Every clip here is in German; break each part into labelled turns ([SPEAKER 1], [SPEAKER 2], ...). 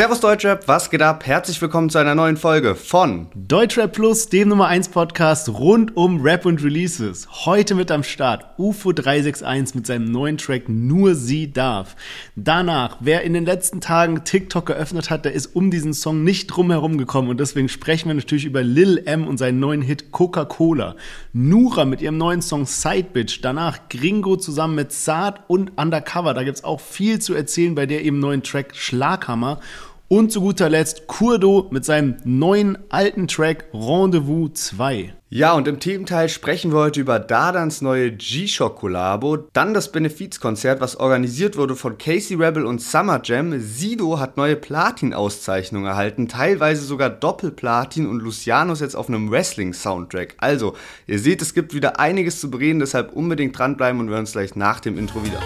[SPEAKER 1] Servus Deutschrap, was geht ab? Herzlich willkommen zu einer neuen Folge von
[SPEAKER 2] Deutschrap Plus, dem Nummer 1 Podcast rund um Rap und Releases. Heute mit am Start UFO 361 mit seinem neuen Track Nur sie darf. Danach, wer in den letzten Tagen TikTok geöffnet hat, der ist um diesen Song nicht drum herum gekommen und deswegen sprechen wir natürlich über Lil M und seinen neuen Hit Coca-Cola. Nura mit ihrem neuen Song Side Bitch. Danach Gringo zusammen mit Saad und Undercover. Da gibt's auch viel zu erzählen bei der eben neuen Track Schlaghammer. Und zu guter Letzt Kurdo mit seinem neuen alten Track Rendezvous 2.
[SPEAKER 1] Ja, und im Thementeil sprechen wir heute über Dadans neue G-Shock-Kollabo, dann das Benefizkonzert, was organisiert wurde von Casey Rebel und Summer Jam. Sido hat neue Platin-Auszeichnungen erhalten, teilweise sogar Doppelplatin und Luciano jetzt auf einem Wrestling-Soundtrack. Also, ihr seht, es gibt wieder einiges zu bereden, deshalb unbedingt dranbleiben und wir hören uns gleich nach dem Intro wieder.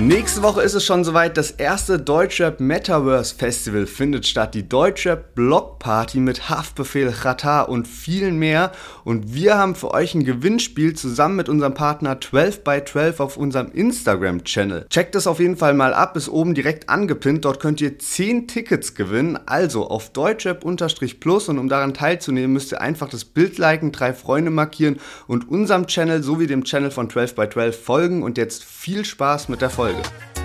[SPEAKER 1] Nächste Woche ist es schon soweit. Das erste Deutschrap Metaverse Festival findet statt. Die Deutschrap Block Party mit Haftbefehl, Chata und vielen mehr. Und wir haben für euch ein Gewinnspiel zusammen mit unserem Partner 12 by 12 auf unserem Instagram-Channel. Checkt es auf jeden Fall mal ab, ist oben direkt angepinnt. Dort könnt ihr 10 Tickets gewinnen. Also auf Deutschrap-Plus und um daran teilzunehmen, müsst ihr einfach das Bild liken, drei Freunde markieren und unserem Channel sowie dem Channel von 12 by 12 folgen. Und jetzt viel Spaß mit der Folge. Folge.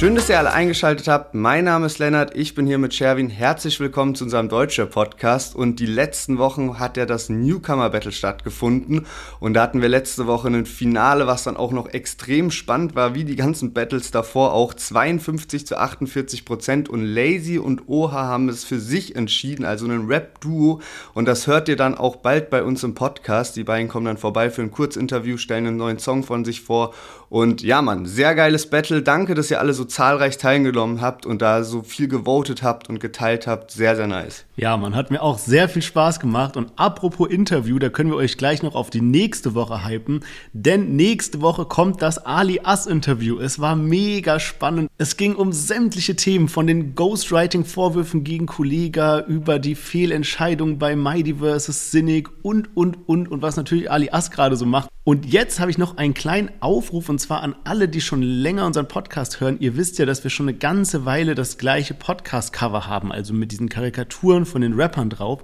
[SPEAKER 1] Schön, dass ihr alle eingeschaltet habt. Mein Name ist Lennart, ich bin hier mit Sherwin. Herzlich willkommen zu unserem Deutscher Podcast. Und die letzten Wochen hat ja das Newcomer Battle stattgefunden. Und da hatten wir letzte Woche ein Finale, was dann auch noch extrem spannend war, wie die ganzen Battles davor auch. 52 zu 48 Prozent. Und Lazy und Oha haben es für sich entschieden, also ein Rap-Duo. Und das hört ihr dann auch bald bei uns im Podcast. Die beiden kommen dann vorbei für ein Kurzinterview, stellen einen neuen Song von sich vor. Und ja, Mann, sehr geiles Battle. Danke, dass ihr alle so zahlreich teilgenommen habt und da so viel gewotet habt und geteilt habt. Sehr, sehr nice.
[SPEAKER 2] Ja, man hat mir auch sehr viel Spaß gemacht. Und apropos Interview, da können wir euch gleich noch auf die nächste Woche hypen. Denn nächste Woche kommt das Ali Ass Interview. Es war mega spannend. Es ging um sämtliche Themen von den Ghostwriting-Vorwürfen gegen Kollega über die Fehlentscheidung bei Mighty vs. Cynic und, und, und, und was natürlich Ali Ass gerade so macht. Und jetzt habe ich noch einen kleinen Aufruf und zwar an alle, die schon länger unseren Podcast hören. Ihr wisst ja, dass wir schon eine ganze Weile das gleiche Podcast-Cover haben, also mit diesen Karikaturen von den Rappern drauf.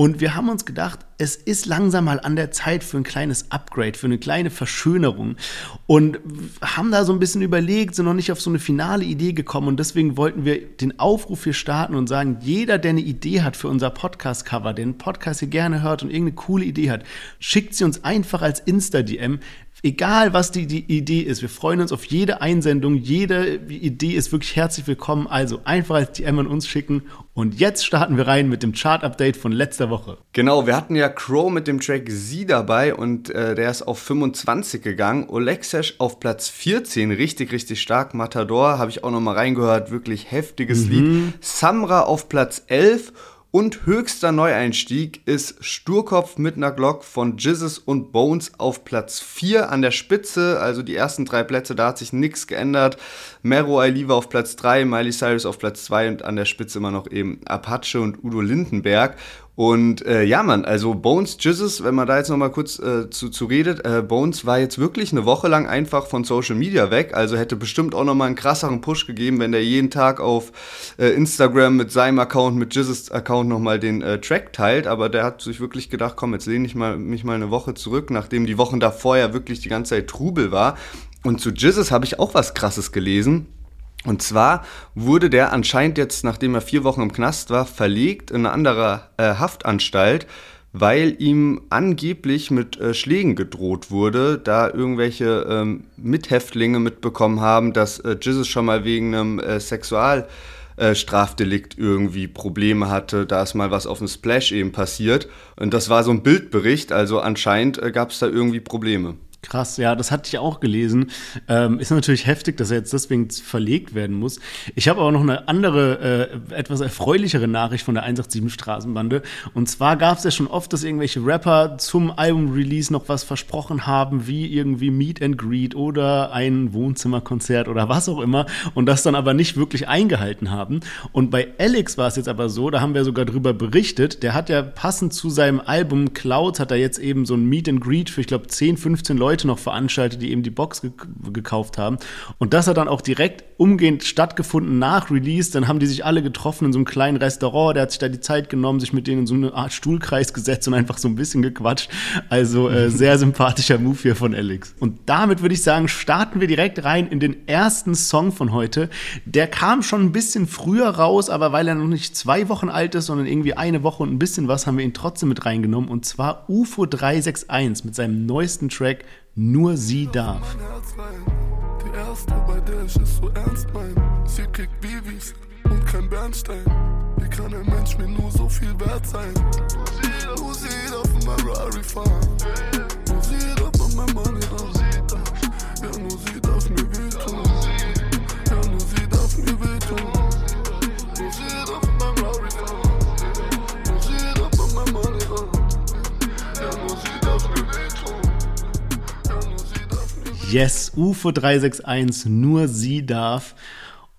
[SPEAKER 2] Und wir haben uns gedacht, es ist langsam mal an der Zeit für ein kleines Upgrade, für eine kleine Verschönerung. Und haben da so ein bisschen überlegt, sind noch nicht auf so eine finale Idee gekommen. Und deswegen wollten wir den Aufruf hier starten und sagen, jeder, der eine Idee hat für unser Podcast-Cover, den Podcast hier gerne hört und irgendeine coole Idee hat, schickt sie uns einfach als Insta-DM egal was die, die Idee ist, wir freuen uns auf jede Einsendung, jede Idee ist wirklich herzlich willkommen. Also einfach als DM an uns schicken. Und jetzt starten wir rein mit dem Chart-Update von letzter Woche.
[SPEAKER 1] Genau, wir hatten ja Crow mit dem Track Sie dabei und äh, der ist auf 25 gegangen. Olexesh auf Platz 14, richtig, richtig stark. Matador habe ich auch noch mal reingehört, wirklich heftiges mhm. Lied. Samra auf Platz 11 und höchster Neueinstieg ist Sturkopf mit einer Glock von Jizzes und Bones auf Platz 4 an der Spitze. Also die ersten drei Plätze, da hat sich nichts geändert. Mero Ailiva auf Platz 3, Miley Cyrus auf Platz 2 und an der Spitze immer noch eben Apache und Udo Lindenberg. Und äh, ja, Mann, also Bones, Jizzes, wenn man da jetzt nochmal kurz äh, zu, zu redet, äh, Bones war jetzt wirklich eine Woche lang einfach von Social Media weg, also hätte bestimmt auch nochmal einen krasseren Push gegeben, wenn der jeden Tag auf äh, Instagram mit seinem Account, mit Jizzes Account nochmal den äh, Track teilt, aber der hat sich wirklich gedacht, komm, jetzt lehne ich mal, mich mal eine Woche zurück, nachdem die Wochen davor ja wirklich die ganze Zeit Trubel war. Und zu Jizzes habe ich auch was krasses gelesen. Und zwar wurde der anscheinend jetzt, nachdem er vier Wochen im Knast war, verlegt in eine andere äh, Haftanstalt, weil ihm angeblich mit äh, Schlägen gedroht wurde, da irgendwelche ähm, Mithäftlinge mitbekommen haben, dass äh, Jesus schon mal wegen einem äh, Sexualstrafdelikt irgendwie Probleme hatte. Da ist mal was auf dem Splash eben passiert. Und das war so ein Bildbericht, also anscheinend äh, gab es da irgendwie Probleme.
[SPEAKER 2] Krass, ja, das hatte ich auch gelesen. Ähm, ist natürlich heftig, dass er jetzt deswegen verlegt werden muss. Ich habe aber noch eine andere, äh, etwas erfreulichere Nachricht von der 187 Straßenbande. Und zwar gab es ja schon oft, dass irgendwelche Rapper zum Album-Release noch was versprochen haben, wie irgendwie Meet and Greet oder ein Wohnzimmerkonzert oder was auch immer. Und das dann aber nicht wirklich eingehalten haben. Und bei Alex war es jetzt aber so, da haben wir sogar drüber berichtet, der hat ja passend zu seinem Album Cloud, hat er jetzt eben so ein Meet and Greet für, ich glaube, 10, 15 Leute Leute noch veranstaltet, die eben die Box ge gekauft haben. Und das hat dann auch direkt umgehend stattgefunden nach Release. Dann haben die sich alle getroffen in so einem kleinen Restaurant. Der hat sich da die Zeit genommen, sich mit denen in so eine Art Stuhlkreis gesetzt und einfach so ein bisschen gequatscht. Also äh, sehr sympathischer Move hier von Alex. Und damit würde ich sagen, starten wir direkt rein in den ersten Song von heute. Der kam schon ein bisschen früher raus, aber weil er noch nicht zwei Wochen alt ist, sondern irgendwie eine Woche und ein bisschen was, haben wir ihn trotzdem mit reingenommen. Und zwar UFO 361 mit seinem neuesten Track nur sie darf. Die erste, bei der ich es so ernst mein. Sie kriegt Babys und kein Bernstein. Wie kann ein Mensch mir nur so viel wert sein? Nur sie darf in Ferrari fahren. Nur sie darf an meinem Money ran. Ja, nur sie darf mir wehtun. Ja, nur sie darf mir wehtun. Yes, UFO 361, nur sie darf.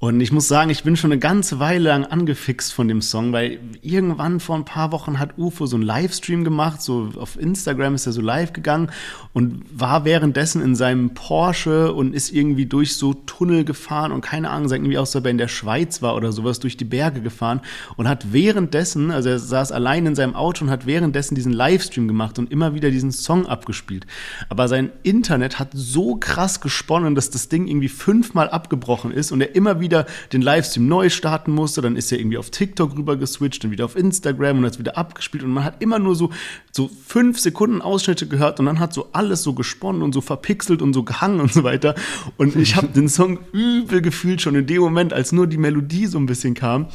[SPEAKER 2] Und ich muss sagen, ich bin schon eine ganze Weile lang angefixt von dem Song, weil irgendwann vor ein paar Wochen hat UFO so einen Livestream gemacht, so auf Instagram ist er so live gegangen und war währenddessen in seinem Porsche und ist irgendwie durch so Tunnel gefahren und keine Ahnung, sagt irgendwie aus, ob er in der Schweiz war oder sowas, durch die Berge gefahren und hat währenddessen, also er saß allein in seinem Auto und hat währenddessen diesen Livestream gemacht und immer wieder diesen Song abgespielt. Aber sein Internet hat so krass gesponnen, dass das Ding irgendwie fünfmal abgebrochen ist und er immer wieder wieder den Livestream neu starten musste, dann ist er irgendwie auf TikTok rüber geswitcht, dann wieder auf Instagram und hat wieder abgespielt und man hat immer nur so, so fünf Sekunden Ausschnitte gehört und dann hat so alles so gesponnen und so verpixelt und so gehangen und so weiter. Und ich habe den Song übel gefühlt schon in dem Moment, als nur die Melodie so ein bisschen kam.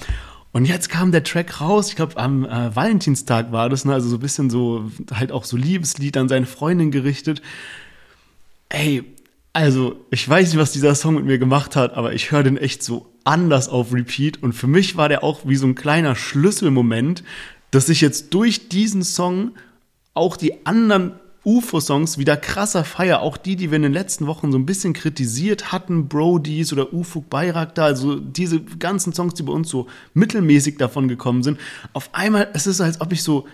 [SPEAKER 2] Und jetzt kam der Track raus, ich glaube am äh, Valentinstag war das, ne? also so ein bisschen so, halt auch so Liebeslied an seine Freundin gerichtet. Ey, also, ich weiß nicht, was dieser Song mit mir gemacht hat, aber ich höre den echt so anders auf Repeat. Und für mich war der auch wie so ein kleiner Schlüsselmoment, dass ich jetzt durch diesen Song auch die anderen UFO-Songs wieder krasser feier. Auch die, die wir in den letzten Wochen so ein bisschen kritisiert hatten, Brodies oder Ufuk Bayraktar, also diese ganzen Songs, die bei uns so mittelmäßig davon gekommen sind. Auf einmal, es ist, als ob ich so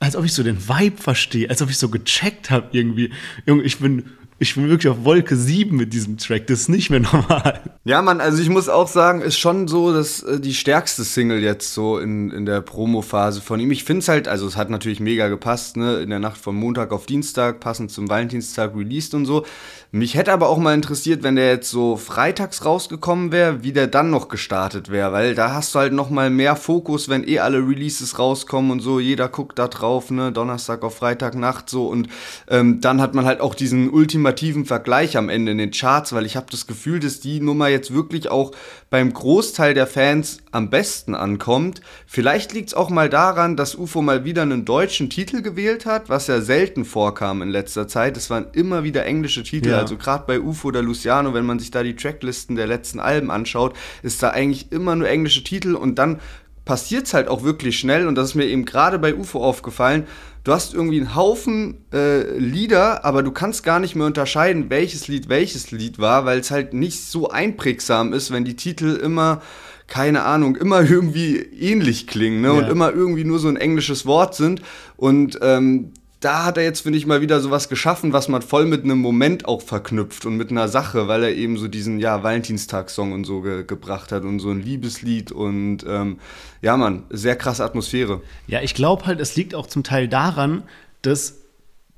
[SPEAKER 2] als ob ich so den Vibe verstehe, als ob ich so gecheckt habe irgendwie. Junge, ich bin ich bin wirklich auf Wolke 7 mit diesem Track. Das ist nicht mehr normal.
[SPEAKER 1] Ja, Mann, also ich muss auch sagen, ist schon so dass äh, die stärkste Single jetzt so in, in der Promo-Phase von ihm. Ich finde es halt, also es hat natürlich mega gepasst, ne? In der Nacht von Montag auf Dienstag, passend zum Valentinstag released und so. Mich hätte aber auch mal interessiert, wenn der jetzt so freitags rausgekommen wäre, wie der dann noch gestartet wäre, weil da hast du halt noch mal mehr Fokus, wenn eh alle Releases rauskommen und so, jeder guckt da drauf, ne, Donnerstag auf Freitagnacht so und ähm, dann hat man halt auch diesen ultimativen Vergleich am Ende in den Charts, weil ich habe das Gefühl, dass die Nummer jetzt wirklich auch beim Großteil der Fans am besten ankommt. Vielleicht liegt es auch mal daran, dass UFO mal wieder einen deutschen Titel gewählt hat, was ja selten vorkam in letzter Zeit. Es waren immer wieder englische Titel, ja. also gerade bei UFO oder Luciano, wenn man sich da die Tracklisten der letzten Alben anschaut, ist da eigentlich immer nur englische Titel und dann passiert es halt auch wirklich schnell und das ist mir eben gerade bei UFO aufgefallen. Du hast irgendwie einen Haufen äh, Lieder, aber du kannst gar nicht mehr unterscheiden, welches Lied welches Lied war, weil es halt nicht so einprägsam ist, wenn die Titel immer keine Ahnung, immer irgendwie ähnlich klingen ne? Ja. und immer irgendwie nur so ein englisches Wort sind. Und ähm, da hat er jetzt, finde ich, mal wieder sowas geschaffen, was man voll mit einem Moment auch verknüpft und mit einer Sache, weil er eben so diesen, ja, Valentinstagssong und so ge gebracht hat und so ein Liebeslied und ähm, ja, man, sehr krasse Atmosphäre.
[SPEAKER 2] Ja, ich glaube halt, es liegt auch zum Teil daran, dass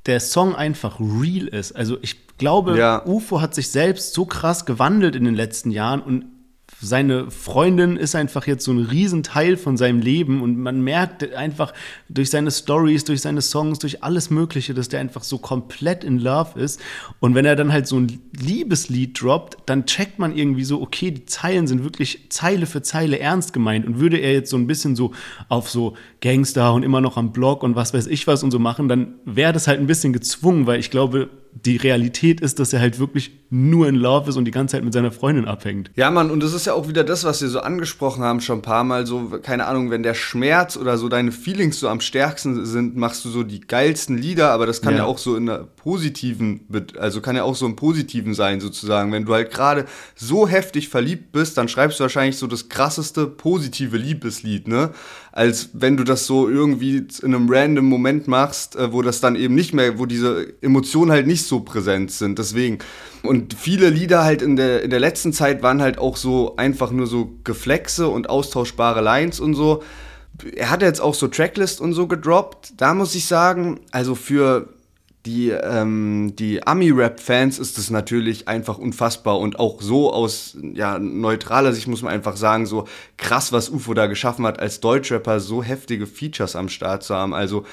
[SPEAKER 2] der Song einfach real ist. Also ich glaube, ja. UFO hat sich selbst so krass gewandelt in den letzten Jahren und seine Freundin ist einfach jetzt so ein Riesenteil von seinem Leben und man merkt einfach durch seine Stories, durch seine Songs, durch alles Mögliche, dass der einfach so komplett in Love ist. Und wenn er dann halt so ein Liebeslied droppt, dann checkt man irgendwie so, okay, die Zeilen sind wirklich Zeile für Zeile ernst gemeint. Und würde er jetzt so ein bisschen so auf so Gangster und immer noch am Blog und was weiß ich was und so machen, dann wäre das halt ein bisschen gezwungen, weil ich glaube, die Realität ist, dass er halt wirklich nur in Love ist und die ganze Zeit mit seiner Freundin abhängt.
[SPEAKER 1] Ja, Mann, und das ist ja auch wieder das, was wir so angesprochen haben schon ein paar Mal. So, keine Ahnung, wenn der Schmerz oder so deine Feelings so am stärksten sind, machst du so die geilsten Lieder, aber das kann ja, ja auch so in einer positiven, also kann ja auch so im Positiven sein, sozusagen. Wenn du halt gerade so heftig verliebt bist, dann schreibst du wahrscheinlich so das krasseste positive Liebeslied, ne? Als wenn du das so irgendwie in einem random Moment machst, äh, wo das dann eben nicht mehr, wo diese Emotionen halt nicht so präsent sind. Deswegen. Und viele Lieder halt in der, in der letzten Zeit waren halt auch so einfach nur so Geflexe und austauschbare Lines und so. Er hat jetzt auch so Tracklist und so gedroppt. Da muss ich sagen, also für die, ähm, die Ami-Rap-Fans ist es natürlich einfach unfassbar und auch so aus ja, neutraler Sicht muss man einfach sagen, so krass, was UFO da geschaffen hat, als Deutschrapper so heftige Features am Start zu haben. Also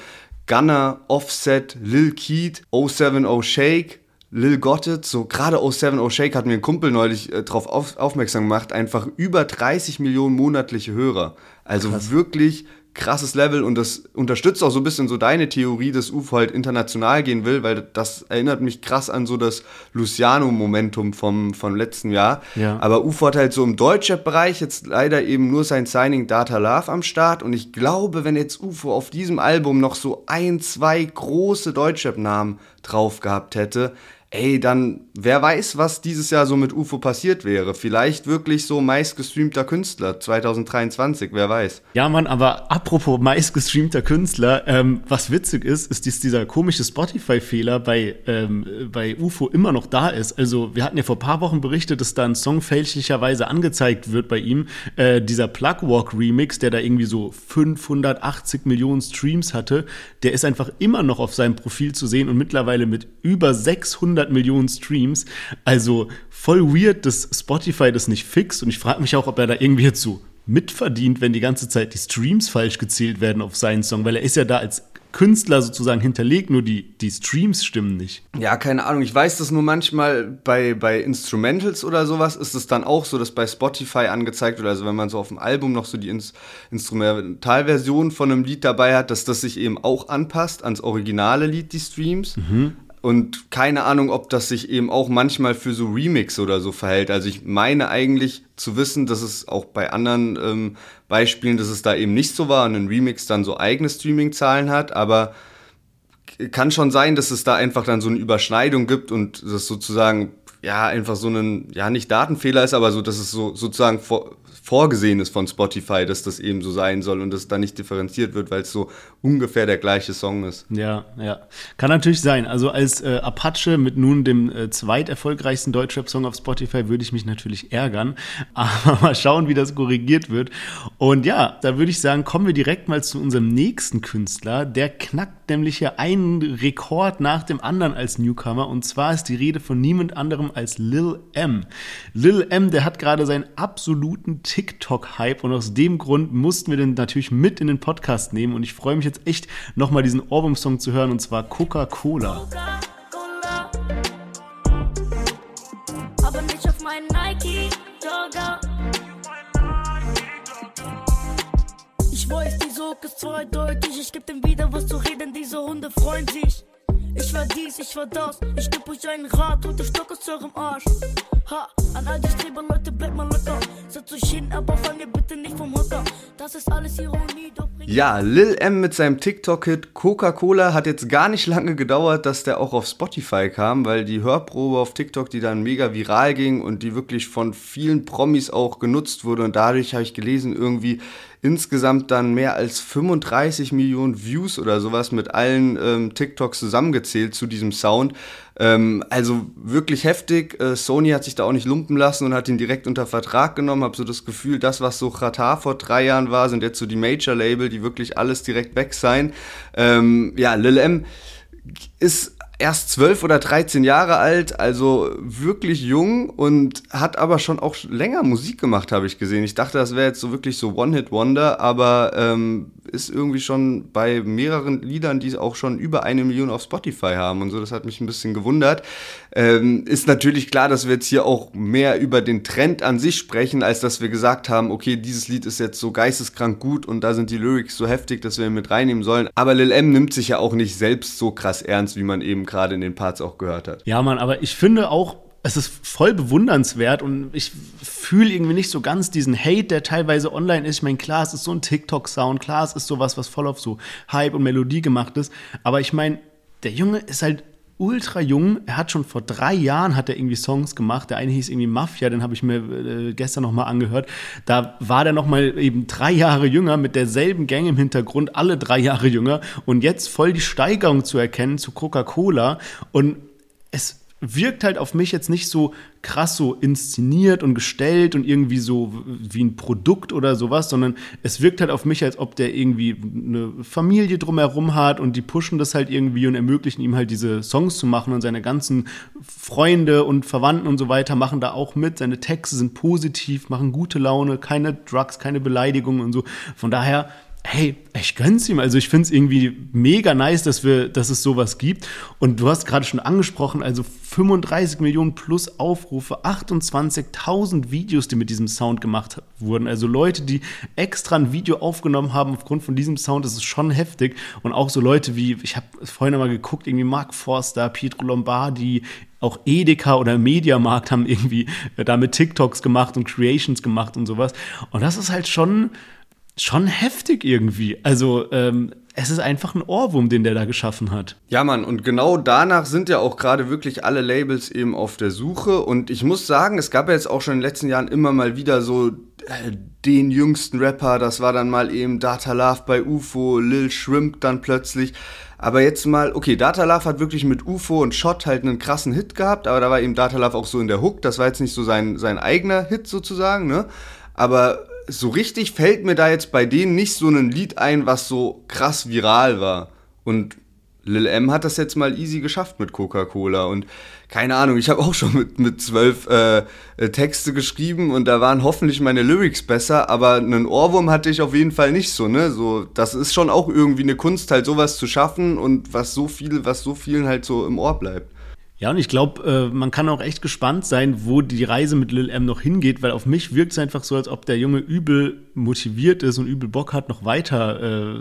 [SPEAKER 1] Gunner, Offset, Lil Keat, 070 Shake, Lil Gottet, so gerade 070 Shake hat mir ein Kumpel neulich äh, darauf auf, aufmerksam gemacht, einfach über 30 Millionen monatliche Hörer. Also Krass. wirklich krasses Level und das unterstützt auch so ein bisschen so deine Theorie, dass UFO halt international gehen will, weil das erinnert mich krass an so das Luciano-Momentum vom, vom letzten Jahr. Ja. Aber UFO hat halt so im Deutschrap-Bereich jetzt leider eben nur sein Signing Data Love am Start und ich glaube, wenn jetzt UFO auf diesem Album noch so ein, zwei große Deutschrap-Namen drauf gehabt hätte, ey, dann wer weiß, was dieses Jahr so mit UFO passiert wäre. Vielleicht wirklich so meistgestreamter Künstler 2023, wer weiß.
[SPEAKER 2] Ja, Mann, aber apropos meistgestreamter Künstler, ähm, was witzig ist, ist, dass dieser komische Spotify-Fehler bei, ähm, bei UFO immer noch da ist. Also, wir hatten ja vor ein paar Wochen berichtet, dass da ein Song fälschlicherweise angezeigt wird bei ihm. Äh, dieser Plugwalk Remix, der da irgendwie so 580 Millionen Streams hatte, der ist einfach immer noch auf seinem Profil zu sehen und mittlerweile mit über 600 100 Millionen Streams. Also voll weird, dass Spotify das nicht fixt. Und ich frage mich auch, ob er da irgendwie jetzt so mitverdient, wenn die ganze Zeit die Streams falsch gezählt werden auf seinen Song, weil er ist ja da als Künstler sozusagen hinterlegt, nur die, die Streams stimmen nicht.
[SPEAKER 1] Ja, keine Ahnung. Ich weiß das nur manchmal bei, bei Instrumentals oder sowas ist es dann auch so, dass bei Spotify angezeigt wird, also wenn man so auf dem Album noch so die Ins Instrumentalversion von einem Lied dabei hat, dass das sich eben auch anpasst ans originale Lied, die Streams. Mhm. Und keine Ahnung, ob das sich eben auch manchmal für so Remix oder so verhält. Also ich meine eigentlich zu wissen, dass es auch bei anderen ähm, Beispielen, dass es da eben nicht so war und ein Remix dann so eigene Streaming-Zahlen hat, aber kann schon sein, dass es da einfach dann so eine Überschneidung gibt und das sozusagen ja einfach so ein, ja nicht Datenfehler ist, aber so, dass es so sozusagen vor, vorgesehen ist von Spotify, dass das eben so sein soll und dass da nicht differenziert wird, weil es so ungefähr der gleiche Song ist.
[SPEAKER 2] Ja, ja. Kann natürlich sein. Also als äh, Apache mit nun dem äh, zweiterfolgreichsten Deutschrap-Song auf Spotify würde ich mich natürlich ärgern. Aber mal schauen, wie das korrigiert wird. Und ja, da würde ich sagen, kommen wir direkt mal zu unserem nächsten Künstler. Der knackt nämlich hier einen Rekord nach dem anderen als Newcomer. Und zwar ist die Rede von niemand anderem als Lil M. Lil M, der hat gerade seinen absoluten TikTok-Hype und aus dem Grund mussten wir den natürlich mit in den Podcast nehmen und ich freue mich jetzt echt nochmal diesen Ohrwurm-Song zu hören und zwar Coca-Cola. Coca aber nicht auf meinen Nike Jogger. Ich weiß, die Sog ist zweideutig, ich geb dem wieder was zu reden, diese Hunde freuen sich. Ich war dies, ich war das. Ich geb euch einen Rat und der Stock aus eurem Arsch. Ha, an all die Streber, Leute, bleibt mal locker. Setzt euch hin, aber fallt ihr bitte nicht vom Hocker. Das ist alles Ironie, doch
[SPEAKER 1] Ja, Lil M mit seinem TikTok-Hit Coca-Cola hat jetzt gar nicht lange gedauert, dass der auch auf Spotify kam, weil die Hörprobe auf TikTok, die dann mega viral ging und die wirklich von vielen Promis auch genutzt wurde und dadurch habe ich gelesen, irgendwie insgesamt dann mehr als 35 Millionen Views oder sowas mit allen ähm, TikToks zusammengezählt zu diesem Sound. Ähm, also wirklich heftig. Äh, Sony hat sich da auch nicht lumpen lassen und hat ihn direkt unter Vertrag genommen. Hab so das Gefühl, das, was so Qatar vor drei Jahren war, sind jetzt so die Major-Label, die wirklich alles direkt weg sein. Ähm, ja, Lil M ist erst zwölf oder 13 Jahre alt, also wirklich jung und hat aber schon auch länger Musik gemacht, habe ich gesehen. Ich dachte, das wäre jetzt so wirklich so One-Hit-Wonder, aber ähm, ist irgendwie schon bei mehreren Liedern, die auch schon über eine Million auf Spotify haben und so. Das hat mich ein bisschen gewundert. Ähm, ist natürlich klar, dass wir jetzt hier auch mehr über den Trend an sich sprechen, als dass wir gesagt haben, okay, dieses Lied ist jetzt so geisteskrank gut und da sind die Lyrics so heftig, dass wir ihn mit reinnehmen sollen. Aber Lil M nimmt sich ja auch nicht selbst so krass ernst, wie man eben gerade in den Parts auch gehört hat.
[SPEAKER 2] Ja, Mann, aber ich finde auch, es ist voll bewundernswert und ich fühle irgendwie nicht so ganz diesen Hate, der teilweise online ist. Ich meine, klar, es ist so ein TikTok-Sound, klar, es ist sowas, was voll auf so Hype und Melodie gemacht ist. Aber ich meine, der Junge ist halt ultra jung. Er hat schon vor drei Jahren hat er irgendwie Songs gemacht. Der eine hieß irgendwie Mafia, den habe ich mir äh, gestern noch mal angehört. Da war der noch mal eben drei Jahre jünger mit derselben Gang im Hintergrund, alle drei Jahre jünger und jetzt voll die Steigerung zu erkennen zu Coca-Cola und es wirkt halt auf mich jetzt nicht so krass so inszeniert und gestellt und irgendwie so wie ein Produkt oder sowas, sondern es wirkt halt auf mich, als ob der irgendwie eine Familie drumherum hat und die pushen das halt irgendwie und ermöglichen ihm halt diese Songs zu machen und seine ganzen Freunde und Verwandten und so weiter machen da auch mit. Seine Texte sind positiv, machen gute Laune, keine Drugs, keine Beleidigungen und so. Von daher hey, ich gönn's ihm. Also ich finde es irgendwie mega nice, dass wir, dass es sowas gibt. Und du hast gerade schon angesprochen, also 35 Millionen plus Aufrufe, 28.000 Videos, die mit diesem Sound gemacht wurden. Also Leute, die extra ein Video aufgenommen haben aufgrund von diesem Sound, das ist schon heftig. Und auch so Leute wie, ich habe vorhin einmal geguckt, irgendwie Mark Forster, Pietro Lombardi, auch Edeka oder Mediamarkt haben irgendwie damit TikToks gemacht und Creations gemacht und sowas. Und das ist halt schon schon heftig irgendwie. Also ähm, es ist einfach ein Ohrwurm, den der da geschaffen hat.
[SPEAKER 1] Ja, Mann, und genau danach sind ja auch gerade wirklich alle Labels eben auf der Suche. Und ich muss sagen, es gab ja jetzt auch schon in den letzten Jahren immer mal wieder so äh, den jüngsten Rapper. Das war dann mal eben Data Love bei UFO, Lil Shrimp dann plötzlich. Aber jetzt mal, okay, Data Love hat wirklich mit UFO und Shot halt einen krassen Hit gehabt, aber da war eben Data Love auch so in der Hook. Das war jetzt nicht so sein, sein eigener Hit sozusagen, ne? Aber so richtig fällt mir da jetzt bei denen nicht so ein Lied ein, was so krass viral war. Und Lil M hat das jetzt mal easy geschafft mit Coca-Cola. Und keine Ahnung, ich habe auch schon mit, mit zwölf äh, äh, Texte geschrieben und da waren hoffentlich meine Lyrics besser, aber einen Ohrwurm hatte ich auf jeden Fall nicht so, ne? So, das ist schon auch irgendwie eine Kunst, halt sowas zu schaffen und was so viel, was so vielen halt so im Ohr bleibt.
[SPEAKER 2] Ja, und ich glaube, äh, man kann auch echt gespannt sein, wo die Reise mit Lil M noch hingeht, weil auf mich wirkt es einfach so, als ob der Junge übel motiviert ist und übel Bock hat, noch weiter äh,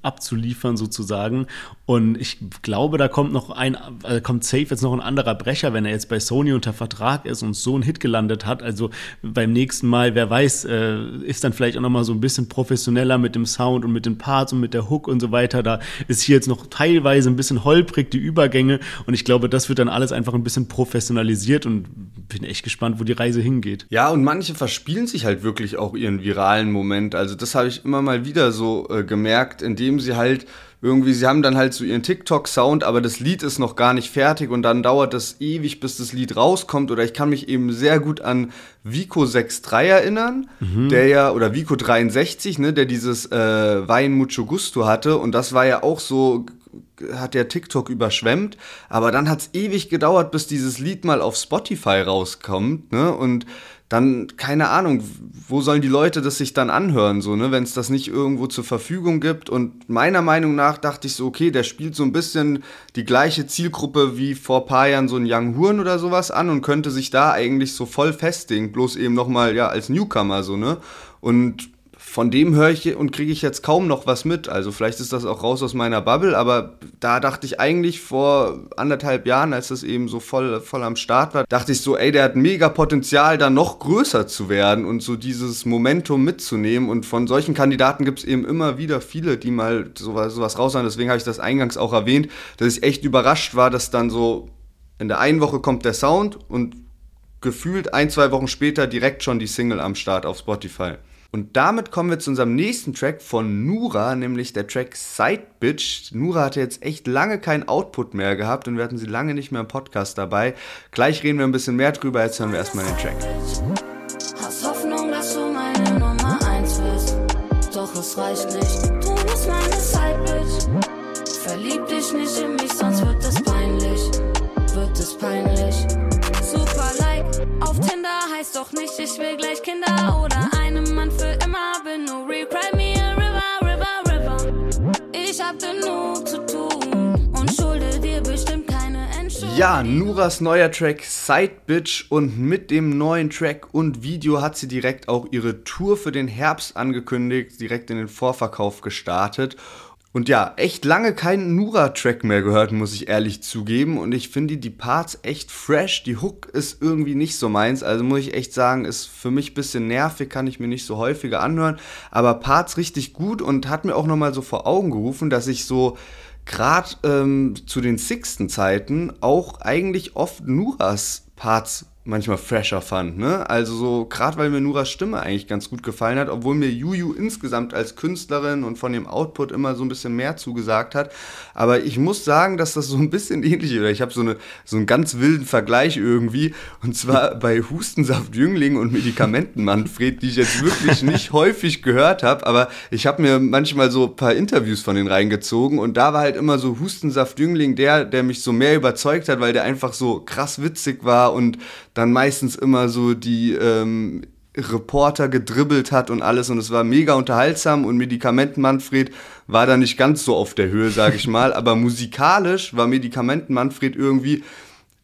[SPEAKER 2] abzuliefern sozusagen. Und ich glaube, da kommt noch ein, äh, kommt safe jetzt noch ein anderer Brecher, wenn er jetzt bei Sony unter Vertrag ist und so einen Hit gelandet hat. Also beim nächsten Mal, wer weiß, äh, ist dann vielleicht auch noch mal so ein bisschen professioneller mit dem Sound und mit den Parts und mit der Hook und so weiter. Da ist hier jetzt noch teilweise ein bisschen holprig die Übergänge und ich glaube, das wird wird dann alles einfach ein bisschen professionalisiert und bin echt gespannt, wo die Reise hingeht.
[SPEAKER 1] Ja, und manche verspielen sich halt wirklich auch ihren viralen Moment. Also das habe ich immer mal wieder so äh, gemerkt, indem sie halt irgendwie, sie haben dann halt so ihren TikTok-Sound, aber das Lied ist noch gar nicht fertig und dann dauert das ewig, bis das Lied rauskommt. Oder ich kann mich eben sehr gut an Vico 63 erinnern, mhm. der ja, oder Vico 63, ne, der dieses äh, Wein Mucho Gusto hatte. Und das war ja auch so hat der TikTok überschwemmt, aber dann hat es ewig gedauert, bis dieses Lied mal auf Spotify rauskommt, ne? Und dann, keine Ahnung, wo sollen die Leute das sich dann anhören, so, ne, wenn es das nicht irgendwo zur Verfügung gibt. Und meiner Meinung nach dachte ich so, okay, der spielt so ein bisschen die gleiche Zielgruppe wie vor paar Jahren so ein Young Huren oder sowas an und könnte sich da eigentlich so voll festigen, bloß eben nochmal, ja, als Newcomer, so, ne. Und von dem höre ich und kriege ich jetzt kaum noch was mit. Also vielleicht ist das auch raus aus meiner Bubble, aber da dachte ich eigentlich vor anderthalb Jahren, als das eben so voll, voll am Start war, dachte ich so, ey, der hat mega Potenzial, da noch größer zu werden und so dieses Momentum mitzunehmen. Und von solchen Kandidaten gibt es eben immer wieder viele, die mal sowas, sowas raushauen. Deswegen habe ich das eingangs auch erwähnt, dass ich echt überrascht war, dass dann so in der einen Woche kommt der Sound und gefühlt ein, zwei Wochen später direkt schon die Single am Start auf Spotify. Und damit kommen wir zu unserem nächsten Track von Nura, nämlich der Track Side Bitch. Nura hatte jetzt echt lange keinen Output mehr gehabt und wir hatten sie lange nicht mehr im Podcast dabei. Gleich reden wir ein bisschen mehr drüber, jetzt hören wir erstmal den Track. Ja, Nuras neuer Track Side Bitch und mit dem neuen Track und Video hat sie direkt auch ihre Tour für den Herbst angekündigt, direkt in den Vorverkauf gestartet. Und ja, echt lange keinen Nura-Track mehr gehört, muss ich ehrlich zugeben. Und ich finde die Parts echt fresh. Die Hook ist irgendwie nicht so meins. Also muss ich echt sagen, ist für mich ein bisschen nervig, kann ich mir nicht so häufiger anhören. Aber Parts richtig gut und hat mir auch nochmal so vor Augen gerufen, dass ich so gerade ähm, zu den Sixten Zeiten auch eigentlich oft Nuras Parts manchmal fresher fand, ne? Also so, gerade weil mir Nuras Stimme eigentlich ganz gut gefallen hat, obwohl mir Juju insgesamt als Künstlerin und von dem Output immer so ein bisschen mehr zugesagt hat. Aber ich muss sagen, dass das so ein bisschen ähnlich ist. Ich habe so, eine, so einen ganz wilden Vergleich irgendwie. Und zwar bei Hustensaft Jüngling und Medikamenten Manfred, die ich jetzt wirklich nicht häufig gehört habe. Aber ich habe mir manchmal so ein paar Interviews von denen reingezogen. Und da war halt immer so Hustensaft Jüngling der, der mich so mehr überzeugt hat, weil der einfach so krass witzig war und dann meistens immer so die ähm, Reporter gedribbelt hat und alles und es war mega unterhaltsam und Medikamenten Manfred war da nicht ganz so auf der Höhe, sage ich mal, aber musikalisch war Medikamenten Manfred irgendwie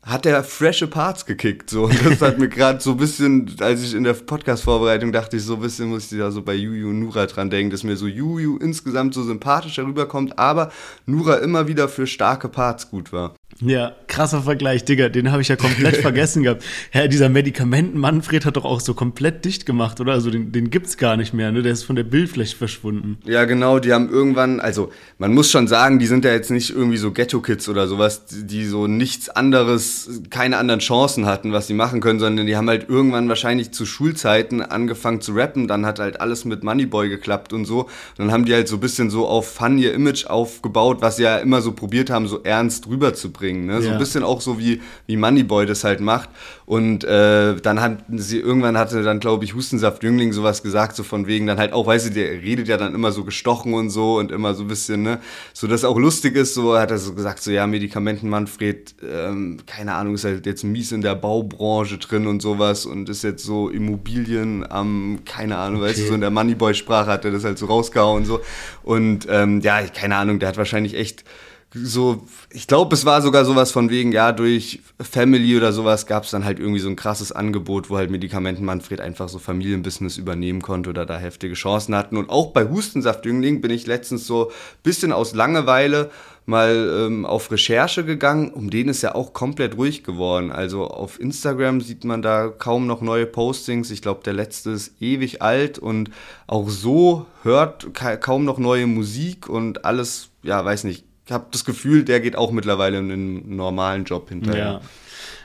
[SPEAKER 1] hat er frische Parts gekickt so und das hat mir gerade so ein bisschen, als ich in der Podcast-Vorbereitung dachte ich so ein bisschen muss ich da so bei Juju Nura dran denken, dass mir so Juju insgesamt so sympathischer rüberkommt, aber Nura immer wieder für starke Parts gut war.
[SPEAKER 2] Ja, krasser Vergleich, Digga, den habe ich ja komplett vergessen gehabt. Herr, dieser Medikamenten Manfred hat doch auch so komplett dicht gemacht, oder? Also den, den gibt's gar nicht mehr, ne? Der ist von der Bildfläche verschwunden.
[SPEAKER 1] Ja, genau, die haben irgendwann, also man muss schon sagen, die sind ja jetzt nicht irgendwie so Ghetto-Kids oder sowas, die so nichts anderes, keine anderen Chancen hatten, was sie machen können, sondern die haben halt irgendwann wahrscheinlich zu Schulzeiten angefangen zu rappen, dann hat halt alles mit Moneyboy geklappt und so. Und dann haben die halt so ein bisschen so auf Fun ihr Image aufgebaut, was sie ja immer so probiert haben, so ernst rüberzubringen bringen. Ne? So ja. ein bisschen auch so wie, wie Moneyboy das halt macht. Und äh, dann hat sie, irgendwann hatte dann, glaube ich, Hustensaft Jüngling sowas gesagt, so von wegen dann halt auch, weißt du, der redet ja dann immer so gestochen und so und immer so ein bisschen, ne, so dass auch lustig ist, so hat er so gesagt, so ja, Medikamenten Manfred, ähm, keine Ahnung, ist halt jetzt mies in der Baubranche drin und sowas und ist jetzt so Immobilien am, keine Ahnung, okay. weißt du, so in der Moneyboy-Sprache hat er das halt so rausgehauen und so. Und ähm, ja, keine Ahnung, der hat wahrscheinlich echt so, ich glaube, es war sogar sowas von wegen, ja, durch Family oder sowas gab es dann halt irgendwie so ein krasses Angebot, wo halt Medikamenten Manfred einfach so Familienbusiness übernehmen konnte oder da heftige Chancen hatten. Und auch bei Hustensaftjüngling bin ich letztens so ein bisschen aus Langeweile mal ähm, auf Recherche gegangen. Um den ist ja auch komplett ruhig geworden. Also auf Instagram sieht man da kaum noch neue Postings. Ich glaube, der letzte ist ewig alt und auch so hört ka kaum noch neue Musik und alles, ja, weiß nicht, habe das Gefühl, der geht auch mittlerweile in einen normalen Job hinterher.
[SPEAKER 2] Ja.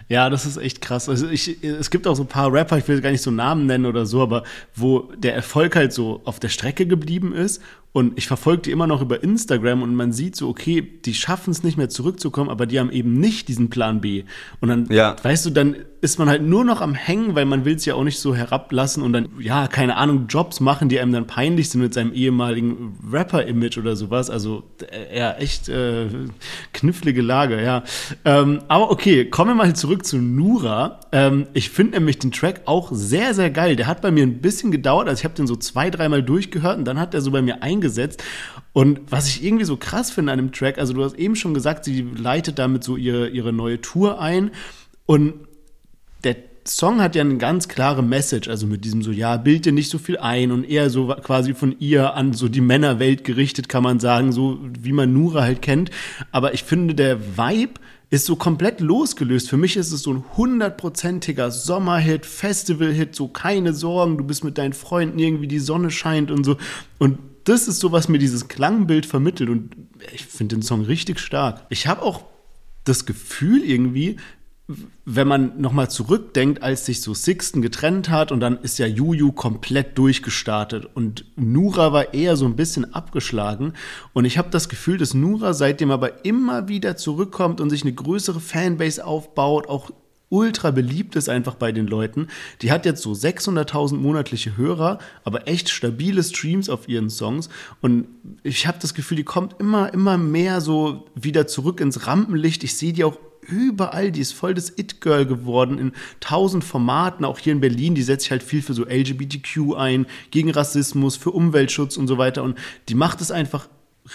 [SPEAKER 2] Ja, das ist echt krass. Also ich, es gibt auch so ein paar Rapper, ich will gar nicht so Namen nennen oder so, aber wo der Erfolg halt so auf der Strecke geblieben ist und ich verfolge die immer noch über Instagram und man sieht so, okay, die schaffen es nicht mehr zurückzukommen, aber die haben eben nicht diesen Plan B. Und dann, ja. weißt du, dann ist man halt nur noch am Hängen, weil man will es ja auch nicht so herablassen und dann, ja, keine Ahnung, Jobs machen, die einem dann peinlich sind mit seinem ehemaligen Rapper-Image oder sowas. Also äh, ja, echt äh, knifflige Lage, ja. Ähm, aber okay, kommen wir mal zurück zu Nura. Ähm, ich finde nämlich den Track auch sehr, sehr geil. Der hat bei mir ein bisschen gedauert, also ich habe den so zwei, dreimal durchgehört und dann hat er so bei mir eingesetzt eingesetzt. Und was ich irgendwie so krass finde an dem Track, also du hast eben schon gesagt, sie leitet damit so ihre, ihre neue Tour ein. Und der Song hat ja eine ganz klare Message, also mit diesem so, ja, bild dir nicht so viel ein und eher so quasi von ihr an so die Männerwelt gerichtet, kann man sagen, so wie man Nura halt kennt. Aber ich finde, der Vibe ist so komplett losgelöst. Für mich ist es so ein hundertprozentiger Sommerhit, Festivalhit, so keine Sorgen, du bist mit deinen Freunden irgendwie, die Sonne scheint und so. Und das ist so, was mir dieses Klangbild vermittelt und ich finde den Song richtig stark. Ich habe auch das Gefühl irgendwie, wenn man nochmal zurückdenkt, als sich so Sixten getrennt hat und dann ist ja Juju komplett durchgestartet und Nura war eher so ein bisschen abgeschlagen und ich habe das Gefühl, dass Nura seitdem aber immer wieder zurückkommt und sich eine größere Fanbase aufbaut, auch ultra beliebt ist einfach bei den Leuten. Die hat jetzt so 600.000 monatliche Hörer, aber echt stabile Streams auf ihren Songs. Und ich habe das Gefühl, die kommt immer, immer mehr so wieder zurück ins Rampenlicht. Ich sehe die auch überall, die ist voll das It-Girl geworden in tausend Formaten, auch hier in Berlin, die setzt sich halt viel für so LGBTQ ein, gegen Rassismus, für Umweltschutz und so weiter und die macht es einfach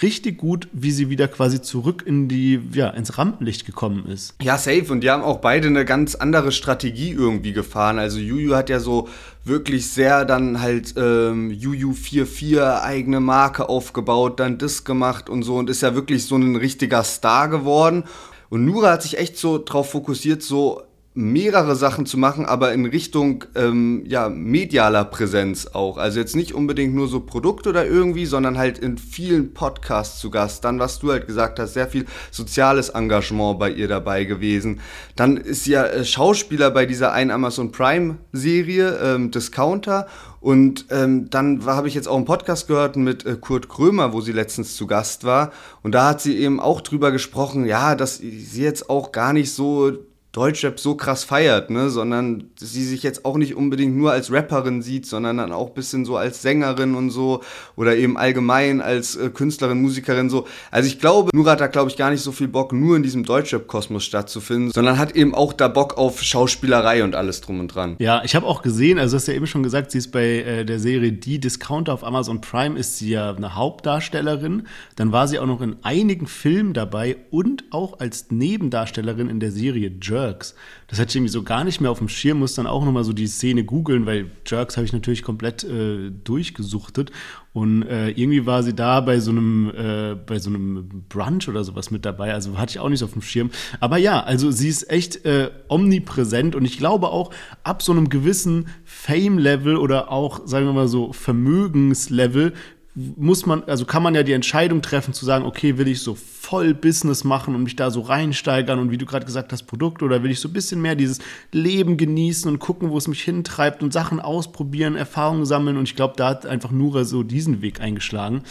[SPEAKER 2] richtig gut, wie sie wieder quasi zurück in die, ja, ins Rampenlicht gekommen ist.
[SPEAKER 1] Ja, safe. Und die haben auch beide eine ganz andere Strategie irgendwie gefahren. Also Juju hat ja so wirklich sehr dann halt ähm, Juju 44 eigene Marke aufgebaut, dann das gemacht und so und ist ja wirklich so ein richtiger Star geworden. Und Nura hat sich echt so drauf fokussiert, so mehrere Sachen zu machen, aber in Richtung ähm, ja, medialer Präsenz auch. Also jetzt nicht unbedingt nur so Produkte oder irgendwie, sondern halt in vielen Podcasts zu Gast. Dann, was du halt gesagt hast, sehr viel soziales Engagement bei ihr dabei gewesen. Dann ist sie ja äh, Schauspieler bei dieser einen Amazon Prime-Serie, ähm, Discounter. Und ähm, dann habe ich jetzt auch einen Podcast gehört mit äh, Kurt Krömer, wo sie letztens zu Gast war. Und da hat sie eben auch drüber gesprochen, ja, dass sie jetzt auch gar nicht so Deutschrap so krass feiert, ne, sondern sie sich jetzt auch nicht unbedingt nur als Rapperin sieht, sondern dann auch bisschen so als Sängerin und so oder eben allgemein als äh, Künstlerin, Musikerin so. Also ich glaube, Nura hat da glaube ich gar nicht so viel Bock, nur in diesem Deutschrap-Kosmos stattzufinden, sondern hat eben auch da Bock auf Schauspielerei und alles drum und dran.
[SPEAKER 2] Ja, ich habe auch gesehen, also du hast ja eben schon gesagt, sie ist bei äh, der Serie Die Discounter auf Amazon Prime ist sie ja eine Hauptdarstellerin. Dann war sie auch noch in einigen Filmen dabei und auch als Nebendarstellerin in der Serie Jerk. Jerks. Das hatte ich irgendwie so gar nicht mehr auf dem Schirm, muss dann auch nochmal so die Szene googeln, weil Jerks habe ich natürlich komplett äh, durchgesuchtet. Und äh, irgendwie war sie da bei so einem, äh, bei so einem Brunch oder sowas mit dabei. Also hatte ich auch nicht auf dem Schirm. Aber ja, also sie ist echt äh, omnipräsent und ich glaube auch ab so einem gewissen Fame-Level oder auch, sagen wir mal so, Vermögenslevel muss man, also kann man ja die Entscheidung treffen zu sagen, okay, will ich so voll Business machen und mich da so reinsteigern und wie du gerade gesagt hast, Produkt oder will ich so ein bisschen mehr dieses Leben genießen und gucken, wo es mich hintreibt und Sachen ausprobieren, Erfahrungen sammeln und ich glaube, da hat einfach Nura so diesen Weg eingeschlagen.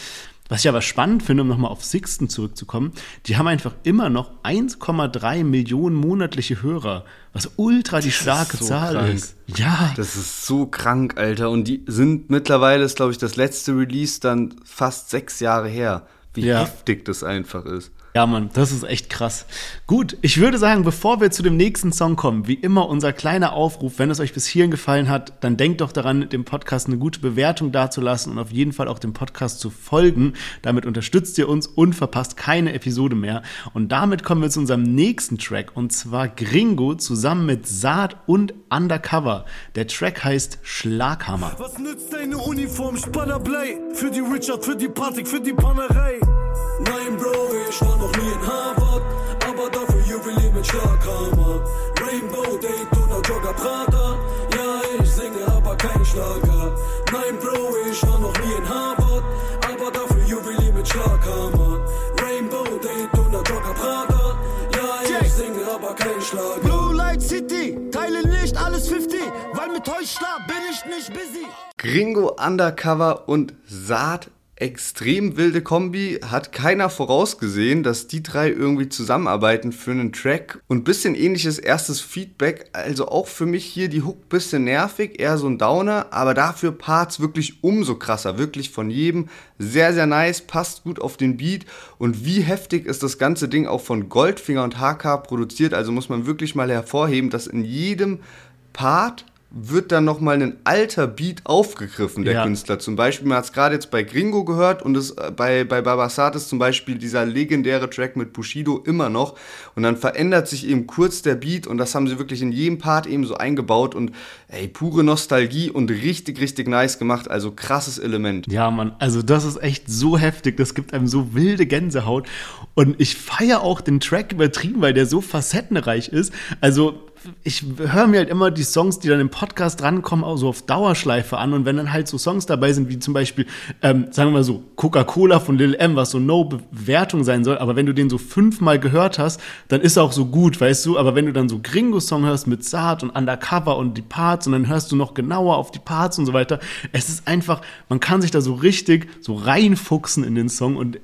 [SPEAKER 2] Was ich aber spannend finde, um nochmal auf Sixten zurückzukommen, die haben einfach immer noch 1,3 Millionen monatliche Hörer, was ultra die starke ist so Zahl
[SPEAKER 1] krank.
[SPEAKER 2] ist.
[SPEAKER 1] Ja. Das ist so krank, Alter. Und die sind mittlerweile, ist glaube ich das letzte Release dann fast sechs Jahre her. Wie ja. heftig das einfach ist.
[SPEAKER 2] Ja, Mann, das ist echt krass. Gut, ich würde sagen, bevor wir zu dem nächsten Song kommen, wie immer unser kleiner Aufruf, wenn es euch bis hierhin gefallen hat, dann denkt doch daran, dem Podcast eine gute Bewertung dazulassen und auf jeden Fall auch dem Podcast zu folgen. Damit unterstützt ihr uns und verpasst keine Episode mehr. Und damit kommen wir zu unserem nächsten Track und zwar Gringo zusammen mit Saat und Undercover. Der Track heißt Schlaghammer. Was nützt deine Uniform, Spannerblei? Für die Richard, für die Patrick, für die Pannerei. Nein, Bro, ich war noch nie in Harvard, aber dafür Jubiläum mit Schlaghammer. Rainbow Daytona Jogger Prada, ja, ich singe aber kein Schlager. Nein, Bro, ich war noch nie in Harvard, aber dafür Jubiläum mit Schlaghammer. Rainbow Daytona Jogger Prada, ja, ich singe aber kein Schlager. Blue Light City, teile nicht alles 50, weil mit euch schlaf bin ich nicht busy.
[SPEAKER 1] Gringo Undercover und Saat extrem wilde Kombi, hat keiner vorausgesehen, dass die drei irgendwie zusammenarbeiten für einen Track. Und bisschen ähnliches erstes Feedback, also auch für mich hier die Hook bisschen nervig, eher so ein Downer, aber dafür Parts wirklich umso krasser, wirklich von jedem. Sehr, sehr nice, passt gut auf den Beat. Und wie heftig ist das ganze Ding auch von Goldfinger und HK produziert, also muss man wirklich mal hervorheben, dass in jedem Part wird dann nochmal ein alter Beat aufgegriffen, der ja. Künstler. Zum Beispiel, man hat es gerade jetzt bei Gringo gehört und es, äh, bei, bei Babasat ist zum Beispiel dieser legendäre Track mit Bushido immer noch. Und dann verändert sich eben kurz der Beat und das haben sie wirklich in jedem Part eben so eingebaut und ey, pure Nostalgie und richtig, richtig nice gemacht. Also krasses Element.
[SPEAKER 2] Ja, Mann, also das ist echt so heftig, das gibt einem so wilde Gänsehaut. Und ich feiere auch den Track übertrieben, weil der so facettenreich ist. Also ich höre mir halt immer die Songs, die dann im Podcast drankommen, auch so auf Dauerschleife an. Und wenn dann halt so Songs dabei sind, wie zum Beispiel, ähm, sagen wir mal so, Coca-Cola von Lil M, was so No-Bewertung sein soll, aber wenn du den so fünfmal gehört hast, dann ist er auch so gut, weißt du? Aber wenn du dann so Gringo-Song hörst mit Saat und Undercover und die Parts und dann hörst du noch genauer auf die Parts und so weiter, es ist einfach, man kann sich da so richtig so reinfuchsen in den Song und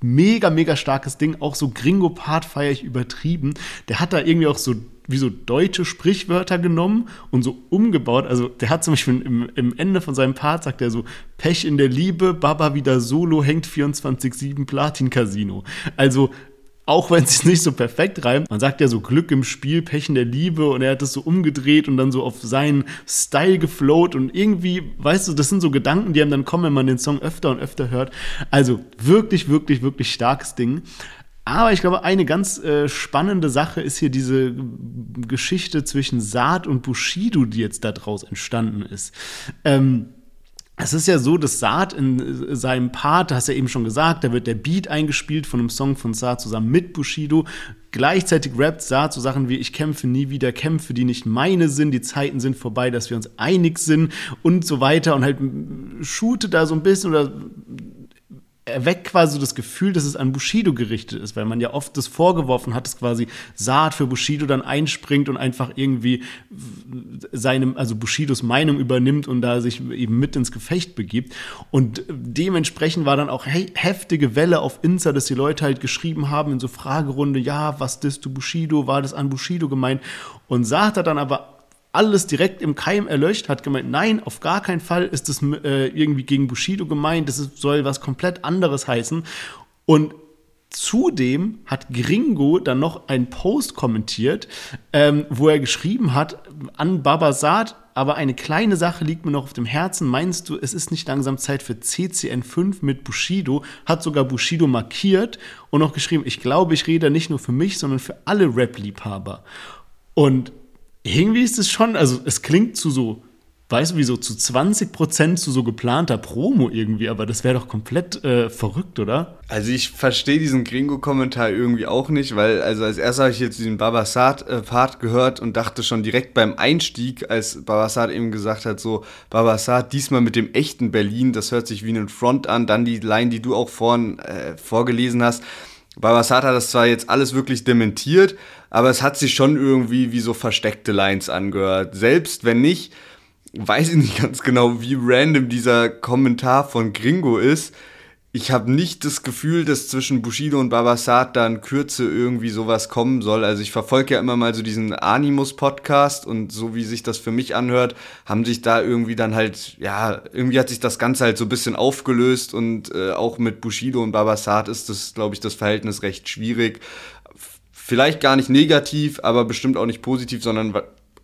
[SPEAKER 2] mega, mega starkes Ding. Auch so Gringo-Part feiere ich übertrieben. Der hat da irgendwie auch so wie so deutsche Sprichwörter genommen und so umgebaut. Also der hat zum Beispiel im, im Ende von seinem Part sagt er so, Pech in der Liebe, Baba wieder solo, hängt 24-7 Platin Casino. Also auch wenn es nicht so perfekt reimt. Man sagt ja so Glück im Spiel, Pech in der Liebe und er hat das so umgedreht und dann so auf seinen Style geflowt und irgendwie, weißt du, das sind so Gedanken, die einem dann kommen, wenn man den Song öfter und öfter hört. Also wirklich, wirklich, wirklich starkes Ding. Aber ich glaube, eine ganz äh, spannende Sache ist hier diese Geschichte zwischen Saat und Bushido, die jetzt daraus entstanden ist. Ähm, es ist ja so, dass Saat in seinem Part, hast du ja eben schon gesagt, da wird der Beat eingespielt von einem Song von Saat zusammen mit Bushido. Gleichzeitig rappt Saat so Sachen wie Ich kämpfe nie wieder, Kämpfe, die nicht meine sind, die Zeiten sind vorbei, dass wir uns einig sind und so weiter und halt shoote da so ein bisschen oder erweckt quasi das Gefühl, dass es an Bushido gerichtet ist, weil man ja oft das vorgeworfen hat, dass quasi Saat für Bushido dann einspringt und einfach irgendwie seinem, also Bushidos Meinung übernimmt und da sich eben mit ins Gefecht begibt. Und dementsprechend war dann auch heftige Welle auf Insta, dass die Leute halt geschrieben haben in so Fragerunde, ja, was das du Bushido, war das an Bushido gemeint? Und Saat hat dann aber alles direkt im Keim erlöscht, hat gemeint, nein, auf gar keinen Fall ist das äh, irgendwie gegen Bushido gemeint, das soll was komplett anderes heißen. Und Zudem hat Gringo dann noch einen Post kommentiert, ähm, wo er geschrieben hat an Babasat, aber eine kleine Sache liegt mir noch auf dem Herzen. Meinst du, es ist nicht langsam Zeit für CCN5 mit Bushido? Hat sogar Bushido markiert und noch geschrieben, ich glaube, ich rede nicht nur für mich, sondern für alle Rap-Liebhaber. Und irgendwie ist es schon, also es klingt zu so, weißt du, wie so zu 20 Prozent zu so geplanter Promo irgendwie, aber das wäre doch komplett äh, verrückt, oder?
[SPEAKER 1] Also ich verstehe diesen Gringo-Kommentar irgendwie auch nicht, weil also als erstes habe ich jetzt diesen Babasat-Part gehört und dachte schon direkt beim Einstieg, als Babasat eben gesagt hat, so Babasat diesmal mit dem echten Berlin, das hört sich wie ein Front an, dann die Line, die du auch vorhin äh, vorgelesen hast. Babasat hat das zwar jetzt alles wirklich dementiert, aber es hat sich schon irgendwie wie so versteckte Lines angehört. Selbst wenn nicht, weiß ich nicht ganz genau, wie random dieser Kommentar von Gringo ist. Ich habe nicht das Gefühl, dass zwischen Bushido und Babasat in Kürze irgendwie sowas kommen soll. Also ich verfolge ja immer mal so diesen Animus-Podcast und so wie sich das für mich anhört, haben sich da irgendwie dann halt, ja, irgendwie hat sich das Ganze halt so ein bisschen aufgelöst und äh, auch mit Bushido und Babasat ist das, glaube ich, das Verhältnis recht schwierig vielleicht gar nicht negativ, aber bestimmt auch nicht positiv, sondern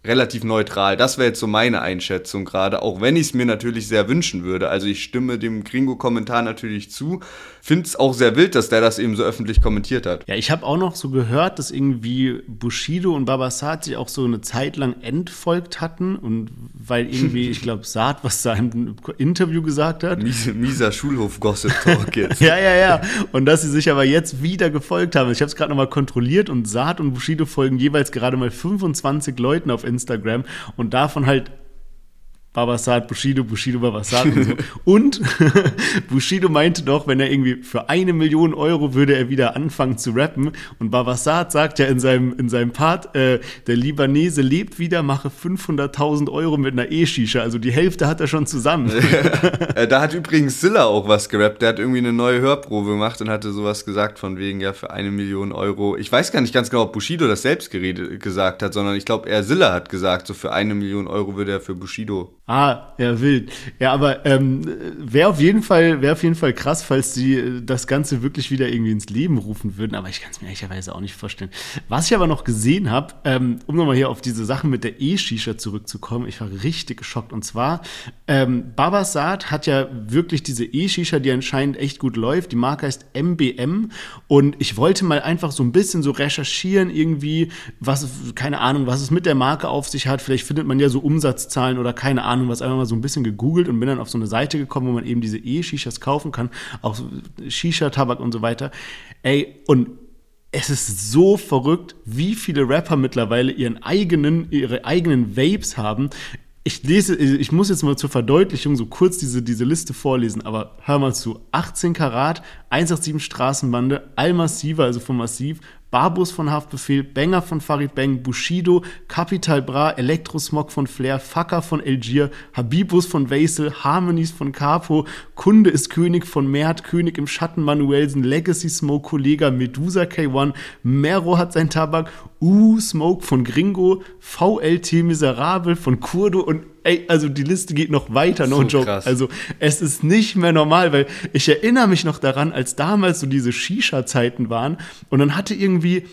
[SPEAKER 1] relativ neutral. Das wäre jetzt so meine Einschätzung gerade, auch wenn ich es mir natürlich sehr wünschen würde. Also ich stimme dem Gringo-Kommentar natürlich zu. Finde es auch sehr wild, dass der das eben so öffentlich kommentiert hat.
[SPEAKER 2] Ja, ich habe auch noch so gehört, dass irgendwie Bushido und Babasat sich auch so eine Zeit lang entfolgt hatten und weil irgendwie, ich glaube, Saad was da im Interview gesagt hat.
[SPEAKER 1] Miese, mieser Schulhof-Gossip-Talk
[SPEAKER 2] jetzt. ja, ja, ja. Und dass sie sich aber jetzt wieder gefolgt haben. Ich habe es gerade nochmal kontrolliert und Saad und Bushido folgen jeweils gerade mal 25 Leuten auf Instagram und davon halt Babasat, Bushido, Bushido, Babasat und so. und Bushido meinte doch, wenn er irgendwie für eine Million Euro würde er wieder anfangen zu rappen. Und Babasat sagt ja in seinem, in seinem Part, äh, der Libanese lebt wieder, mache 500.000 Euro mit einer E-Shisha. Also die Hälfte hat er schon zusammen.
[SPEAKER 1] Äh, da hat übrigens Silla auch was gerappt. Der hat irgendwie eine neue Hörprobe gemacht und hatte sowas gesagt von wegen, ja, für eine Million Euro. Ich weiß gar nicht ganz genau, ob Bushido das selbst geredet, gesagt hat, sondern ich glaube, er Silla hat gesagt, so für eine Million Euro würde er für Bushido
[SPEAKER 2] Ah, ja, wild. Ja, aber ähm, wäre auf jeden Fall, auf jeden Fall krass, falls die äh, das Ganze wirklich wieder irgendwie ins Leben rufen würden. Aber ich kann es mir ehrlicherweise auch nicht vorstellen. Was ich aber noch gesehen habe, ähm, um nochmal hier auf diese Sachen mit der E-Shisha zurückzukommen, ich war richtig geschockt. Und zwar, ähm, Babasat hat ja wirklich diese E-Shisha, die anscheinend echt gut läuft. Die Marke heißt MBM. Und ich wollte mal einfach so ein bisschen so recherchieren, irgendwie, was, keine Ahnung, was es mit der Marke auf sich hat. Vielleicht findet man ja so Umsatzzahlen oder keine Ahnung Ahnung was, einfach mal so ein bisschen gegoogelt und bin dann auf so eine Seite gekommen, wo man eben diese E-Shishas kaufen kann, auch Shisha-Tabak und so weiter. Ey, und es ist so verrückt, wie viele Rapper mittlerweile ihren eigenen, ihre eigenen Vapes haben. Ich lese, ich muss jetzt mal zur Verdeutlichung so kurz diese, diese Liste vorlesen, aber hör mal zu. 18 Karat, 187 Straßenbande, Allmassive, also von Massiv, Barbus von Haftbefehl, Banger von Farid Bang, Bushido, Capital Bra, Elektrosmog von Flair, Facker von Elgier, Habibus von Vaisel, Harmonies von Capo, Kunde ist König von Mert, König im Schatten Manuelsen, Legacy Smoke, Kollega, Medusa K1, Mero hat sein Tabak, U Smoke von Gringo, VLT Miserabel von Kurdo und ey, also die Liste geht noch weiter, no
[SPEAKER 1] So
[SPEAKER 2] joke.
[SPEAKER 1] krass.
[SPEAKER 2] Also es ist nicht mehr normal, weil ich erinnere mich noch daran, als damals so diese Shisha-Zeiten waren und dann hatte irgendwie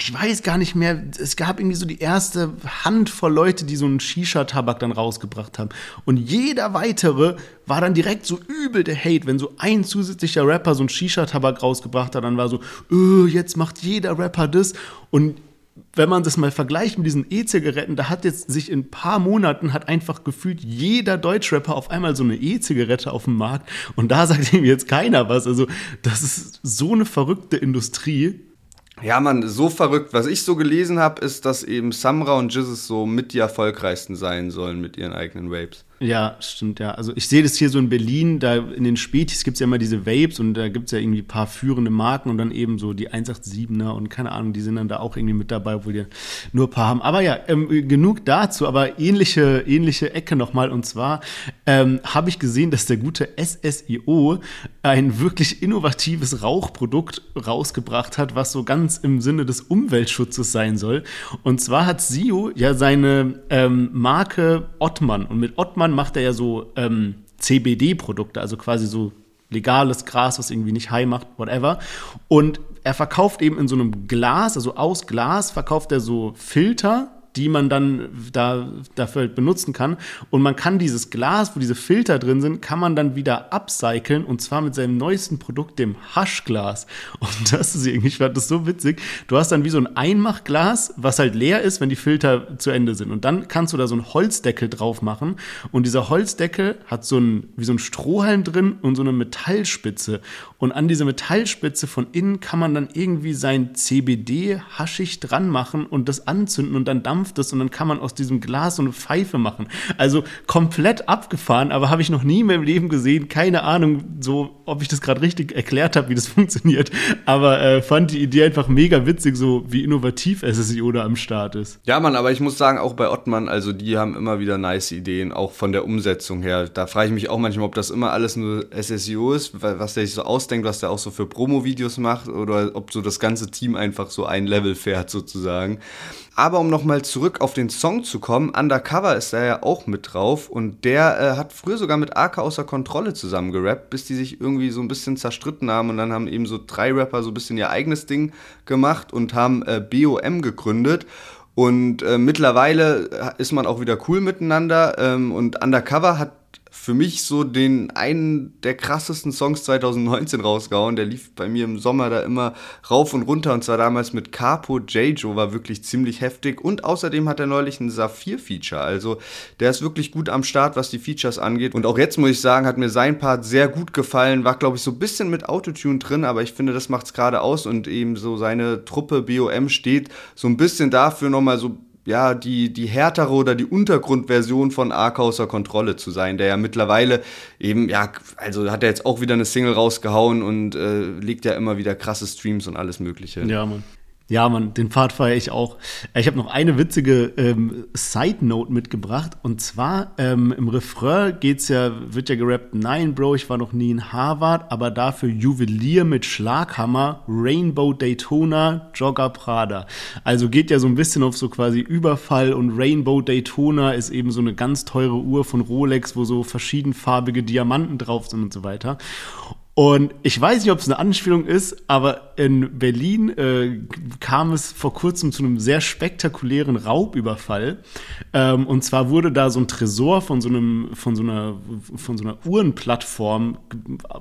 [SPEAKER 2] ich weiß gar nicht mehr, es gab irgendwie so die erste Handvoll Leute, die so einen Shisha-Tabak dann rausgebracht haben. Und jeder weitere war dann direkt so übel der Hate. Wenn so ein zusätzlicher Rapper so einen Shisha-Tabak rausgebracht hat, dann war so, öh, jetzt macht jeder Rapper das. Und wenn man das mal vergleicht mit diesen E-Zigaretten, da hat jetzt sich in ein paar Monaten hat einfach gefühlt jeder Deutschrapper auf einmal so eine E-Zigarette auf dem Markt und da sagt ihm jetzt keiner was. Also das ist so eine verrückte Industrie.
[SPEAKER 1] Ja, man, so verrückt. Was ich so gelesen habe, ist, dass eben Samra und Jizzes so mit die erfolgreichsten sein sollen mit ihren eigenen Vapes.
[SPEAKER 2] Ja, stimmt, ja. Also ich sehe das hier so in Berlin, da in den Spätis gibt es ja immer diese Vapes und da gibt es ja irgendwie ein paar führende Marken und dann eben so die 187er und keine Ahnung, die sind dann da auch irgendwie mit dabei, obwohl die nur ein paar haben. Aber ja, ähm, genug dazu, aber ähnliche, ähnliche Ecke nochmal und zwar ähm, habe ich gesehen, dass der gute SSIO ein wirklich innovatives Rauchprodukt rausgebracht hat, was so ganz im Sinne des Umweltschutzes sein soll. Und zwar hat SIO ja seine ähm, Marke Ottmann und mit Ottmann macht er ja so ähm, CBD-Produkte, also quasi so legales Gras, was irgendwie nicht high macht, whatever. Und er verkauft eben in so einem Glas, also aus Glas, verkauft er so Filter, die man dann da, dafür halt benutzen kann. Und man kann dieses Glas, wo diese Filter drin sind, kann man dann wieder upcyclen und zwar mit seinem neuesten Produkt, dem Haschglas. Und das ist irgendwie, ich fand das so witzig. Du hast dann wie so ein Einmachglas, was halt leer ist, wenn die Filter zu Ende sind. Und dann kannst du da so einen Holzdeckel drauf machen. Und dieser Holzdeckel hat so ein, wie so ein Strohhalm drin und so eine Metallspitze. Und an diese Metallspitze von innen kann man dann irgendwie sein CBD haschig dran machen und das anzünden und dann dampft es und dann kann man aus diesem Glas so eine Pfeife machen. Also komplett abgefahren, aber habe ich noch nie in meinem Leben gesehen. Keine Ahnung, so ob ich das gerade richtig erklärt habe, wie das funktioniert. Aber äh, fand die Idee einfach mega witzig, so wie innovativ SSIO da am Start ist.
[SPEAKER 1] Ja, Mann, aber ich muss sagen, auch bei Ottmann, also die haben immer wieder nice Ideen, auch von der Umsetzung her. Da frage ich mich auch manchmal, ob das immer alles nur SSIO ist, was der sich so ausdenkt, was der auch so für Promo-Videos macht oder ob so das ganze Team einfach so ein Level fährt sozusagen. Aber um nochmal zurück auf den Song zu kommen, Undercover ist da ja auch mit drauf und der äh, hat früher sogar mit Arca außer Kontrolle zusammen gerappt, bis die sich irgendwie so ein bisschen zerstritten haben und dann haben eben so drei Rapper so ein bisschen ihr eigenes Ding gemacht und haben äh, BOM gegründet. Und äh, mittlerweile ist man auch wieder cool miteinander ähm, und Undercover hat für mich so den einen der krassesten Songs 2019 rausgehauen. Der lief bei mir im Sommer da immer rauf und runter und zwar damals mit Capo J-Jo, war wirklich ziemlich heftig und außerdem hat er neulich ein Saphir-Feature. Also der ist wirklich gut am Start, was die Features angeht. Und auch jetzt muss ich sagen, hat mir sein Part sehr gut gefallen. War, glaube ich, so ein bisschen mit Autotune drin, aber ich finde, das macht's gerade aus und eben so seine Truppe BOM steht so ein bisschen dafür nochmal so ja, die, die härtere oder die Untergrundversion von Ark außer Kontrolle zu sein, der ja mittlerweile eben, ja, also hat er jetzt auch wieder eine Single rausgehauen und äh, legt ja immer wieder krasse Streams und alles Mögliche.
[SPEAKER 2] Ja, Mann. Ja, Mann, den Part feiere ich auch. Ich habe noch eine witzige ähm, Side-Note mitgebracht. Und zwar ähm, im Refrain geht's ja, wird ja gerappt, nein, Bro, ich war noch nie in Harvard, aber dafür Juwelier mit Schlaghammer, Rainbow Daytona, Jogger Prada. Also geht ja so ein bisschen auf so quasi Überfall und Rainbow Daytona ist eben so eine ganz teure Uhr von Rolex, wo so verschiedenfarbige Diamanten drauf sind und so weiter. Und ich weiß nicht, ob es eine Anspielung ist, aber in Berlin äh, kam es vor kurzem zu einem sehr spektakulären Raubüberfall. Ähm, und zwar wurde da so ein Tresor von so einem, von so einer, von so einer Uhrenplattform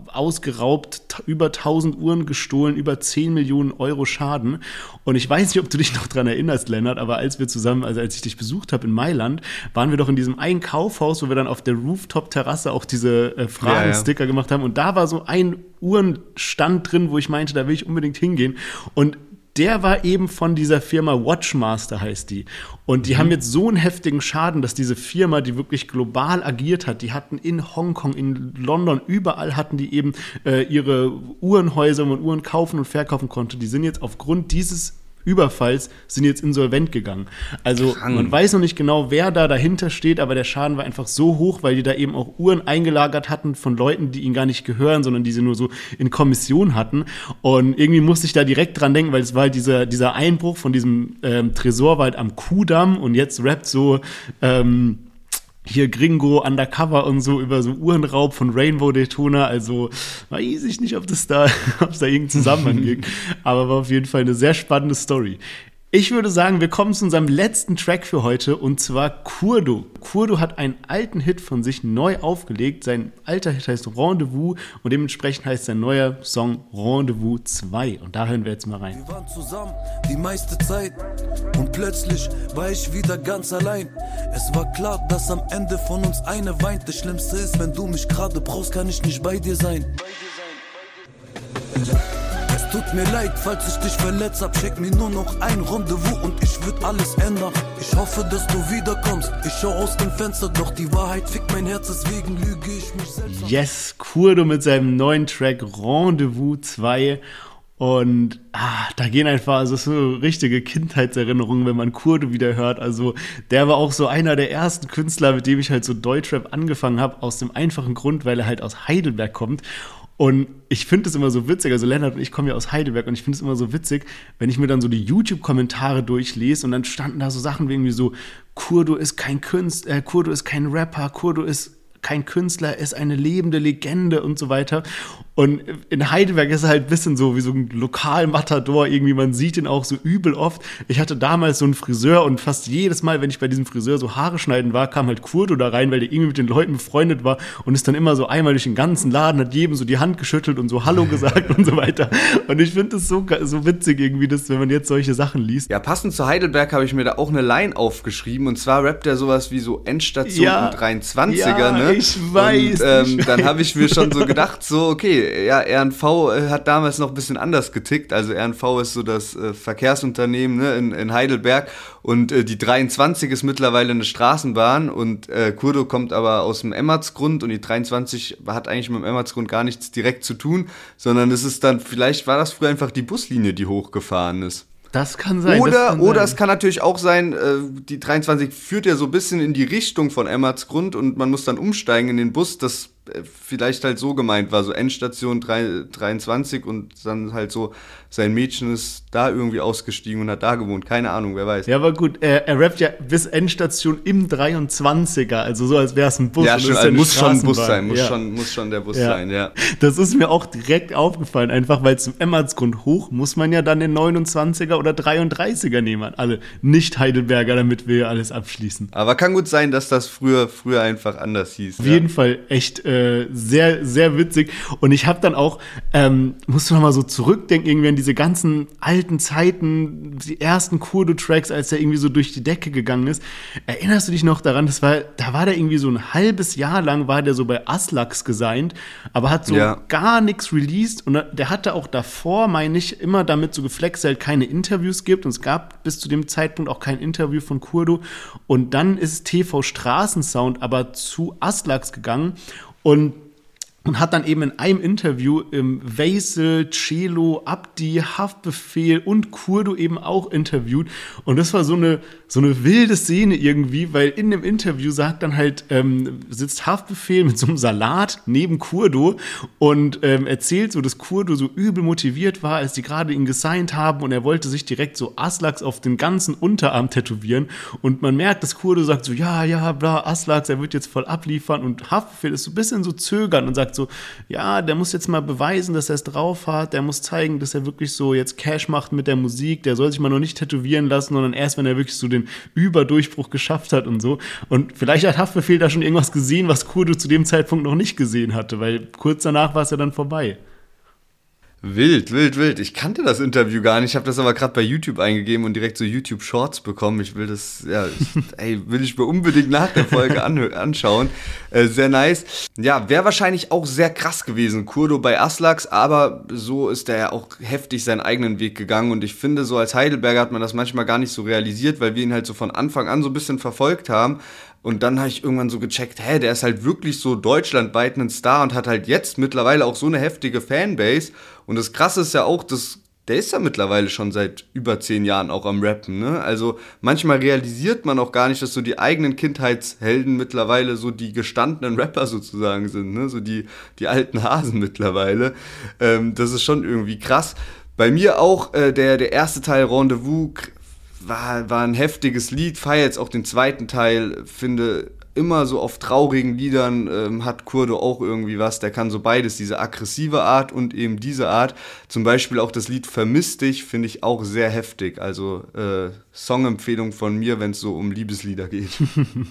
[SPEAKER 2] ausgeraubt, über 1000 Uhren gestohlen, über 10 Millionen Euro Schaden. Und ich weiß nicht, ob du dich noch dran erinnerst, Lennart, aber als wir zusammen, also als ich dich besucht habe in Mailand, waren wir doch in diesem einen Kaufhaus, wo wir dann auf der Rooftop-Terrasse auch diese äh, Fragensticker gemacht haben. Und da war so ein Uhrenstand drin, wo ich meinte, da will ich unbedingt hingehen. Und der war eben von dieser Firma Watchmaster heißt die. Und die haben jetzt so einen heftigen Schaden, dass diese Firma, die wirklich global agiert hat, die hatten in Hongkong, in London, überall hatten die eben äh, ihre Uhrenhäuser, wo man Uhren kaufen und verkaufen konnte. Die sind jetzt aufgrund dieses Überfalls sind jetzt insolvent gegangen. Also
[SPEAKER 1] Krank.
[SPEAKER 2] man weiß noch nicht genau, wer da dahinter steht, aber der Schaden war einfach so hoch, weil die da eben auch Uhren eingelagert hatten von Leuten, die ihnen gar nicht gehören, sondern die sie nur so in Kommission hatten. Und irgendwie musste ich da direkt dran denken, weil es war halt dieser, dieser Einbruch von diesem ähm, Tresor war halt am Kudamm und jetzt rappt so ähm, hier Gringo Undercover und so über so Uhrenraub von Rainbow Daytona. Also weiß ich nicht, ob das da, ob es da irgendeinen Zusammenhang gibt. Aber war auf jeden Fall eine sehr spannende Story. Ich würde sagen, wir kommen zu unserem letzten Track für heute und zwar Kurdo. Kurdo hat einen alten Hit von sich neu aufgelegt. Sein alter Hit heißt Rendezvous und dementsprechend heißt sein neuer Song Rendezvous 2. Und da hören wir jetzt mal rein.
[SPEAKER 3] Wir waren zusammen die meiste Zeit und plötzlich war ich wieder ganz allein. Es war klar, dass am Ende von uns eine weint. Das Schlimmste ist, wenn du mich gerade brauchst, kann ich nicht bei dir sein. Es tut mir leid, falls ich dich verletzt hab. Schick mir nur noch ein Rendezvous und ich würd alles ändern. Ich hoffe, dass du wiederkommst. Ich schau aus dem Fenster, doch die Wahrheit fickt mein Herz, deswegen lüge ich mich selbst.
[SPEAKER 2] Yes, Kurdo mit seinem neuen Track Rendezvous 2. Und ah, da gehen einfach, also so richtige Kindheitserinnerungen, wenn man Kurdo wieder hört. Also der war auch so einer der ersten Künstler, mit dem ich halt so Deutschrap angefangen habe, aus dem einfachen Grund, weil er halt aus Heidelberg kommt. Und ich finde es immer so witzig, also Lennart und ich kommen ja aus Heidelberg und ich finde es immer so witzig, wenn ich mir dann so die YouTube-Kommentare durchlese und dann standen da so Sachen wie irgendwie so, Kurdo ist kein Künstler, äh, Kurdo ist kein Rapper, Kurdo ist kein Künstler, er ist eine lebende Legende und so weiter. Und in Heidelberg ist er halt ein bisschen so wie so ein Lokalmatador irgendwie. Man sieht ihn auch so übel oft. Ich hatte damals so einen Friseur und fast jedes Mal, wenn ich bei diesem Friseur so Haare schneiden war, kam halt Kurdo da rein, weil der irgendwie mit den Leuten befreundet war und ist dann immer so einmal durch den ganzen Laden, hat jedem so die Hand geschüttelt und so Hallo gesagt und so weiter. Und ich finde es so, so witzig irgendwie, dass, wenn man jetzt solche Sachen liest.
[SPEAKER 1] Ja, passend zu Heidelberg habe ich mir da auch eine Line aufgeschrieben und zwar rappt er sowas wie so Endstation
[SPEAKER 2] Ja.
[SPEAKER 1] 23er,
[SPEAKER 2] Ja,
[SPEAKER 1] ne?
[SPEAKER 2] Ich weiß,
[SPEAKER 1] Und ähm, dann habe ich mir schon so gedacht, so, okay, ja, RNV äh, hat damals noch ein bisschen anders getickt. Also RNV ist so das äh, Verkehrsunternehmen ne, in, in Heidelberg. Und äh, die 23 ist mittlerweile eine Straßenbahn. Und äh, Kurdo kommt aber aus dem Emmertsgrund. Und die 23 hat eigentlich mit dem Emmertsgrund gar nichts direkt zu tun, sondern es ist dann, vielleicht war das früher einfach die Buslinie, die hochgefahren ist.
[SPEAKER 2] Das kann sein.
[SPEAKER 1] Oder,
[SPEAKER 2] kann
[SPEAKER 1] oder
[SPEAKER 2] sein.
[SPEAKER 1] es kann natürlich auch sein, äh, die 23 führt ja so ein bisschen in die Richtung von Emmertsgrund und man muss dann umsteigen in den Bus, das vielleicht halt so gemeint war, so Endstation 3, 23 und dann halt so, sein Mädchen ist da irgendwie ausgestiegen und hat da gewohnt. Keine Ahnung, wer weiß.
[SPEAKER 2] Ja, aber gut, er, er rappt ja bis Endstation im 23er, also so als wäre es ein Bus.
[SPEAKER 1] Ja, schon, also muss schon ein Bus sein, muss,
[SPEAKER 2] ja.
[SPEAKER 1] schon, muss schon der Bus
[SPEAKER 2] Ja.
[SPEAKER 1] sein, ja.
[SPEAKER 2] Das ist mir auch direkt aufgefallen, einfach weil zum Emmertsgrund hoch muss man ja dann den 29er oder 33er nehmen, alle Nicht-Heidelberger, damit wir alles abschließen.
[SPEAKER 1] Aber kann gut sein, dass das früher, früher einfach anders hieß.
[SPEAKER 2] Auf
[SPEAKER 1] ja.
[SPEAKER 2] jeden Fall echt äh, sehr, sehr witzig. Und ich habe dann auch, ähm, musste noch mal so zurückdenken, irgendwie an diese ganzen alten Zeiten, die ersten Kurdo-Tracks, als er irgendwie so durch die Decke gegangen ist. Erinnerst du dich noch daran, das war, da war der irgendwie so ein halbes Jahr lang, war der so bei Aslax gesigned, aber hat so
[SPEAKER 1] Ja.
[SPEAKER 2] gar nichts released. Und der hatte auch davor, meine ich, immer damit so geflext, halt keine Interviews gibt. Und es gab bis zu dem Zeitpunkt auch kein Interview von Kurdo. Und dann ist TV Straßensound aber zu Aslax gegangen und und hat dann eben in einem Interview im Weisel, Celo, Abdi, Haftbefehl und Kurdo eben auch interviewt. Und das war so eine, so eine wilde Szene irgendwie, weil in dem Interview sagt dann halt, ähm, sitzt Haftbefehl mit so einem Salat neben Kurdo und ähm, erzählt so, dass Kurdo so übel motiviert war, als die gerade ihn gesigned haben und er wollte sich direkt so Aslax auf den ganzen Unterarm tätowieren. Und man merkt, dass Kurdo sagt so, ja, ja, bla, Aslax, er wird jetzt voll abliefern. Und Haftbefehl ist so ein bisschen so zögern und sagt so, ja, der muss jetzt mal beweisen, dass er es drauf hat, der muss zeigen, dass er wirklich so jetzt Cash macht mit der Musik, der soll sich mal noch nicht tätowieren lassen, sondern erst, wenn er wirklich so den Überdurchbruch geschafft hat und so. Und vielleicht hat Haftbefehl da schon irgendwas gesehen, was Kurdo zu dem Zeitpunkt noch nicht gesehen hatte, weil kurz danach war es ja dann vorbei.
[SPEAKER 1] Wild, wild, wild. Ich kannte das Interview gar nicht. Ich habe das aber gerade bei YouTube eingegeben und direkt so YouTube Shorts bekommen. Ich will das, ja, ich, ey, will ich mir unbedingt nach der Folge anschauen. Äh, sehr nice. Ja, wäre wahrscheinlich auch sehr krass gewesen, Kurdo bei Aslax, aber so ist er ja auch heftig seinen eigenen Weg gegangen und ich finde, so als Heidelberger hat man das manchmal gar nicht so realisiert, weil wir ihn halt so von Anfang an so ein bisschen verfolgt haben. Und dann habe ich irgendwann so gecheckt, hä, der ist halt wirklich so deutschlandweit ein Star und hat halt jetzt mittlerweile auch so eine heftige Fanbase. Und das Krasse ist ja auch, dass der ist ja mittlerweile schon seit über zehn Jahren auch am Rappen, ne? Also manchmal realisiert man auch gar nicht, dass so die eigenen Kindheitshelden mittlerweile so die gestandenen Rapper sozusagen sind, ne? So die, die alten Hasen mittlerweile. Ähm, das ist schon irgendwie krass. Bei mir auch äh, der, der erste Teil Rendezvous war, war ein heftiges Lied, feier jetzt auch den zweiten Teil, finde immer so auf traurigen Liedern ähm, hat Kurdo auch irgendwie was. Der kann so beides, diese aggressive Art und eben diese Art. Zum Beispiel auch das Lied Vermisst dich finde ich auch sehr heftig. Also äh, Songempfehlung von mir, wenn es so um Liebeslieder geht.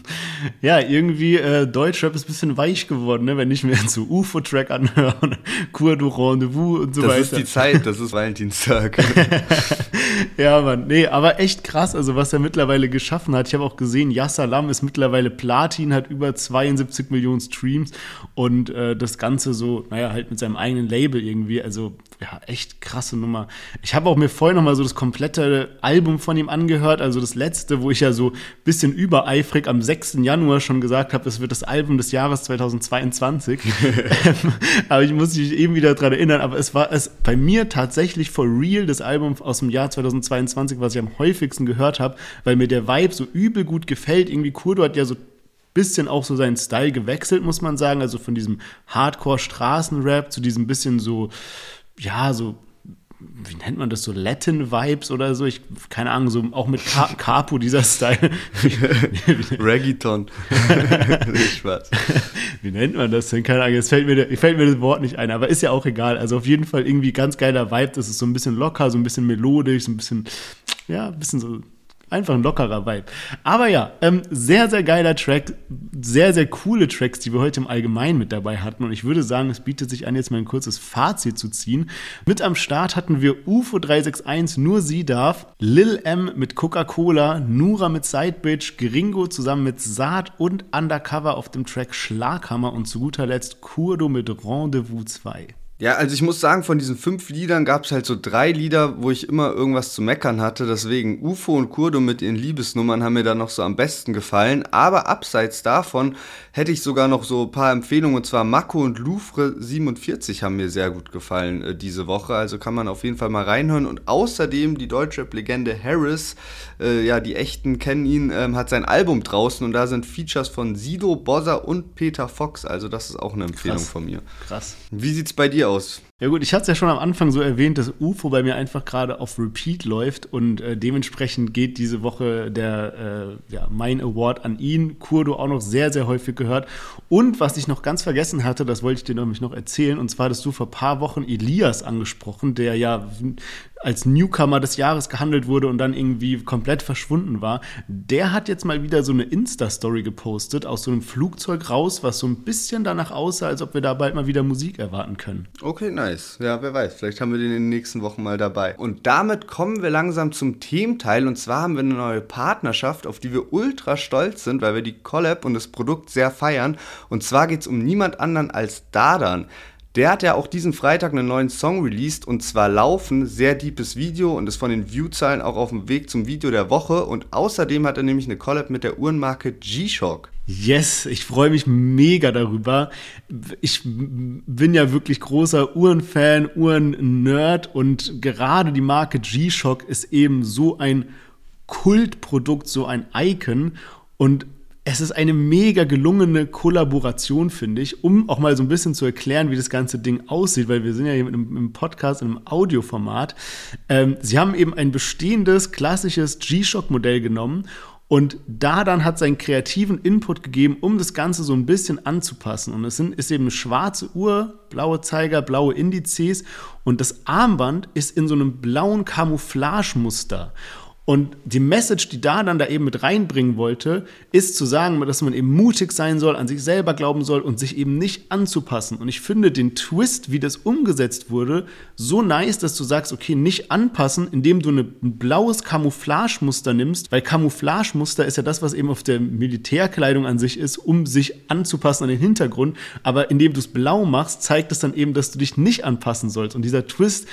[SPEAKER 2] ja, irgendwie äh, Deutschrap ist ein bisschen weich geworden, ne? wenn ich mir so UFO-Track anhöre, Kurdo Rendezvous und so
[SPEAKER 1] das
[SPEAKER 2] weiter.
[SPEAKER 1] Das ist die Zeit, das ist Valentinstag.
[SPEAKER 2] ja, Mann, nee, aber echt krass, also was er mittlerweile geschaffen hat. Ich habe auch gesehen, Yassalam ist mittlerweile Platin, hat über 72 Millionen Streams und äh, das Ganze so, naja, halt mit seinem eigenen Label irgendwie, also ja, echt krasse Nummer. Ich habe auch mir vorher noch mal so das komplette Album von ihm angehört, also das letzte, wo ich ja so ein bisschen übereifrig am 6. Januar schon gesagt habe, es wird das Album des Jahres 2022. aber ich muss mich eben wieder daran erinnern, aber es war es bei mir tatsächlich for real das Album aus dem Jahr 2022, was ich am häufigsten gehört habe, weil mir der Vibe so übel gut gefällt. Irgendwie Kurdo hat ja so bisschen auch so seinen Style gewechselt, muss man sagen. Also von diesem Hardcore-Straßenrap zu diesem bisschen so, ja, so wie nennt man das so, Latin-Vibes oder so? Ich, keine Ahnung, so auch mit Car Capo, dieser Style.
[SPEAKER 1] Reggaeton. Spaß.
[SPEAKER 2] Wie nennt man das denn? Keine Ahnung, jetzt fällt mir, fällt mir das Wort nicht ein, aber ist ja auch egal. Also auf jeden Fall irgendwie ganz geiler Vibe. Das ist so ein bisschen locker, so ein bisschen melodisch, so ein bisschen, ja, ein bisschen so Einfach ein lockerer Vibe. Aber ja, ähm, sehr, sehr geiler Track. Sehr, sehr coole Tracks, die wir heute im Allgemeinen mit dabei hatten. Und ich würde sagen, es bietet sich an, jetzt mal ein kurzes Fazit zu ziehen. Mit am Start hatten wir UFO 361, Nur Sie darf, Lil M mit Coca-Cola, Nura mit Sidebitch, Gringo zusammen mit Saat und Undercover auf dem Track Schlaghammer und zu guter Letzt Kurdo mit Rendezvous 2.
[SPEAKER 1] Ja, also ich muss sagen, von diesen fünf Liedern gab es halt so drei Lieder, wo ich immer irgendwas zu meckern hatte. Deswegen UFO und Kurdo mit ihren Liebesnummern haben mir dann noch so am besten gefallen. Aber abseits davon hätte ich sogar noch so ein paar Empfehlungen. Und zwar Mako und Louvre 47 haben mir sehr gut gefallen äh, diese Woche. Also kann man auf jeden Fall mal reinhören. Und außerdem die Deutschrap-Legende Harris, äh, ja, die Echten kennen ihn, äh, hat sein Album draußen. Und da sind Features von Sido, Bozza und Peter Fox. Also das ist auch eine Empfehlung
[SPEAKER 2] Krass.
[SPEAKER 1] von mir.
[SPEAKER 2] Krass.
[SPEAKER 1] Wie sieht's bei dir aus?
[SPEAKER 2] Ja gut, ich hatte es ja schon am Anfang so erwähnt, dass UFO bei mir einfach gerade auf Repeat läuft und äh, dementsprechend geht diese Woche der äh, ja, mein Award an ihn. Kurdo auch noch sehr, sehr häufig gehört. Und was ich noch ganz vergessen hatte, das wollte ich dir nämlich noch erzählen, und zwar hast du vor ein paar Wochen Elias angesprochen, der ja als Newcomer des Jahres gehandelt wurde und dann irgendwie komplett verschwunden war. Der hat jetzt mal wieder so eine Insta-Story gepostet aus so einem Flugzeug raus, was so ein bisschen danach aussah, als ob wir da bald mal wieder Musik erwarten können.
[SPEAKER 1] Okay, nice. Ja, wer weiß. Vielleicht haben wir den in den nächsten Wochen mal dabei. Und damit kommen wir langsam zum Thementeil. Und zwar haben wir eine neue Partnerschaft, auf die wir ultra stolz sind, weil wir die Collab und das Produkt sehr feiern. Und zwar geht es um niemand anderen als Dadan. Der hat ja auch diesen Freitag einen neuen Song released und zwar Laufen, sehr deepes Video und ist von den Viewzahlen auch auf dem Weg zum Video der Woche und außerdem hat er nämlich eine Collab mit der Uhrenmarke G-Shock.
[SPEAKER 2] Yes, ich freue mich mega darüber. Ich bin ja wirklich großer Uhrenfan, Uhren-Nerd und gerade die Marke G-Shock ist eben so ein Kultprodukt, so ein Icon und es ist eine mega gelungene Kollaboration, finde ich, um auch mal so ein bisschen zu erklären, wie das ganze Ding aussieht, weil wir sind ja hier mit einem, Podcast, in einem Audioformat. Ähm, sie haben eben ein bestehendes, klassisches G-Shock-Modell genommen und da dann hat seinen kreativen Input gegeben, um das Ganze so ein bisschen anzupassen. Und es sind, ist eben eine schwarze Uhr, blaue Zeiger, blaue Indizes und das Armband ist in so einem blauen Camouflagemuster. Und die Message, die da dann da eben mit reinbringen wollte, ist zu sagen, dass man eben mutig sein soll, an sich selber glauben soll und sich eben nicht anzupassen. Und ich finde den Twist, wie das umgesetzt wurde, so nice, dass du sagst, okay, nicht anpassen, indem du ein blaues Camouflagemuster nimmst, weil Camouflagemuster ist ja das, was eben auf der Militärkleidung an sich ist, um sich anzupassen an den Hintergrund. Aber indem du es blau machst, zeigt es dann eben, dass du dich nicht anpassen sollst. Und dieser Twist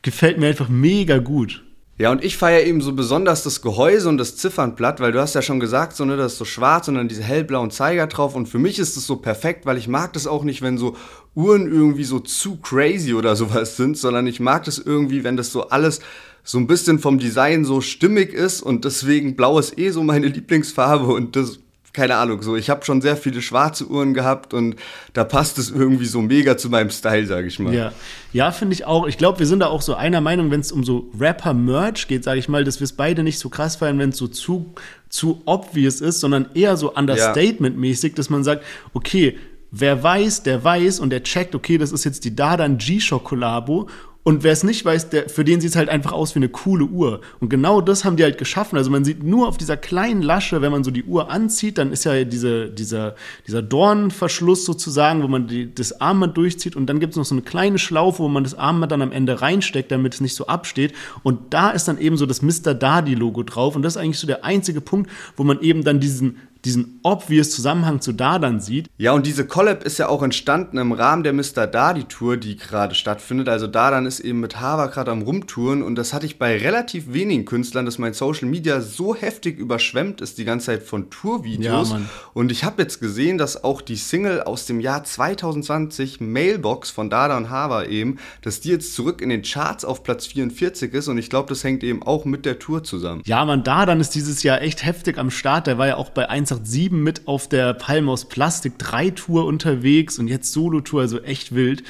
[SPEAKER 2] gefällt mir einfach mega gut.
[SPEAKER 1] Ja, und ich feiere eben so besonders das Gehäuse und das Ziffernblatt, weil du hast ja schon gesagt, so, ne, das ist so schwarz und dann diese hellblauen Zeiger drauf. Und für mich ist es so perfekt, weil ich mag das auch nicht, wenn so Uhren irgendwie so zu crazy oder sowas sind, sondern ich mag das irgendwie, wenn das so alles so ein bisschen vom Design so stimmig ist und deswegen blau ist eh so meine Lieblingsfarbe und das keine Ahnung, so ich habe schon sehr viele schwarze Uhren gehabt und da passt es irgendwie so mega zu meinem Style, sage ich mal.
[SPEAKER 2] Ja, ja finde ich auch. Ich glaube, wir sind da auch so einer Meinung, wenn es um so Rapper-Merch geht, sage ich mal, dass wir es beide nicht so krass feiern, wenn es so zu, zu obvious ist, sondern eher so Understatement-mäßig, dass man sagt, okay, wer weiß, der weiß und der checkt, okay, das ist jetzt die Dardan G-Shock-Kollabo und wer es nicht weiß, der, für den sieht es halt einfach aus wie eine coole Uhr. Und genau das haben die halt geschaffen. Also man sieht nur auf dieser kleinen Lasche, wenn man so die Uhr anzieht, dann ist ja diese, dieser, dieser Dornverschluss sozusagen, wo man die, das Armband durchzieht. Und dann gibt es noch so eine kleine Schlaufe, wo man das Armband dann am Ende reinsteckt, damit es nicht so absteht. Und da ist dann eben so das Mr. Dardy-Logo drauf. Und das ist eigentlich so der einzige Punkt, wo man eben dann diesen diesen obvious Zusammenhang zu Dardan sieht.
[SPEAKER 1] Ja, und diese Collab ist ja auch entstanden im Rahmen der Mr. Dardy Tour, die gerade stattfindet. Also Dardan ist eben mit Hava gerade am Rumtouren und das hatte ich bei relativ wenigen Künstlern, dass mein Social Media so heftig überschwemmt ist die ganze Zeit von Tourvideos. Ja, und ich habe jetzt gesehen, dass auch die Single aus dem Jahr 2020 Mailbox von Dada und Hava eben, dass die jetzt zurück in den Charts auf Platz 44 ist und ich glaube, das hängt eben auch mit der Tour zusammen.
[SPEAKER 2] Ja, man, Dardan ist dieses Jahr echt heftig am Start. Der war ja auch bei 1 187 mit auf der Palm aus Plastik 3 Tour unterwegs und jetzt Solo-Tour, also echt wild.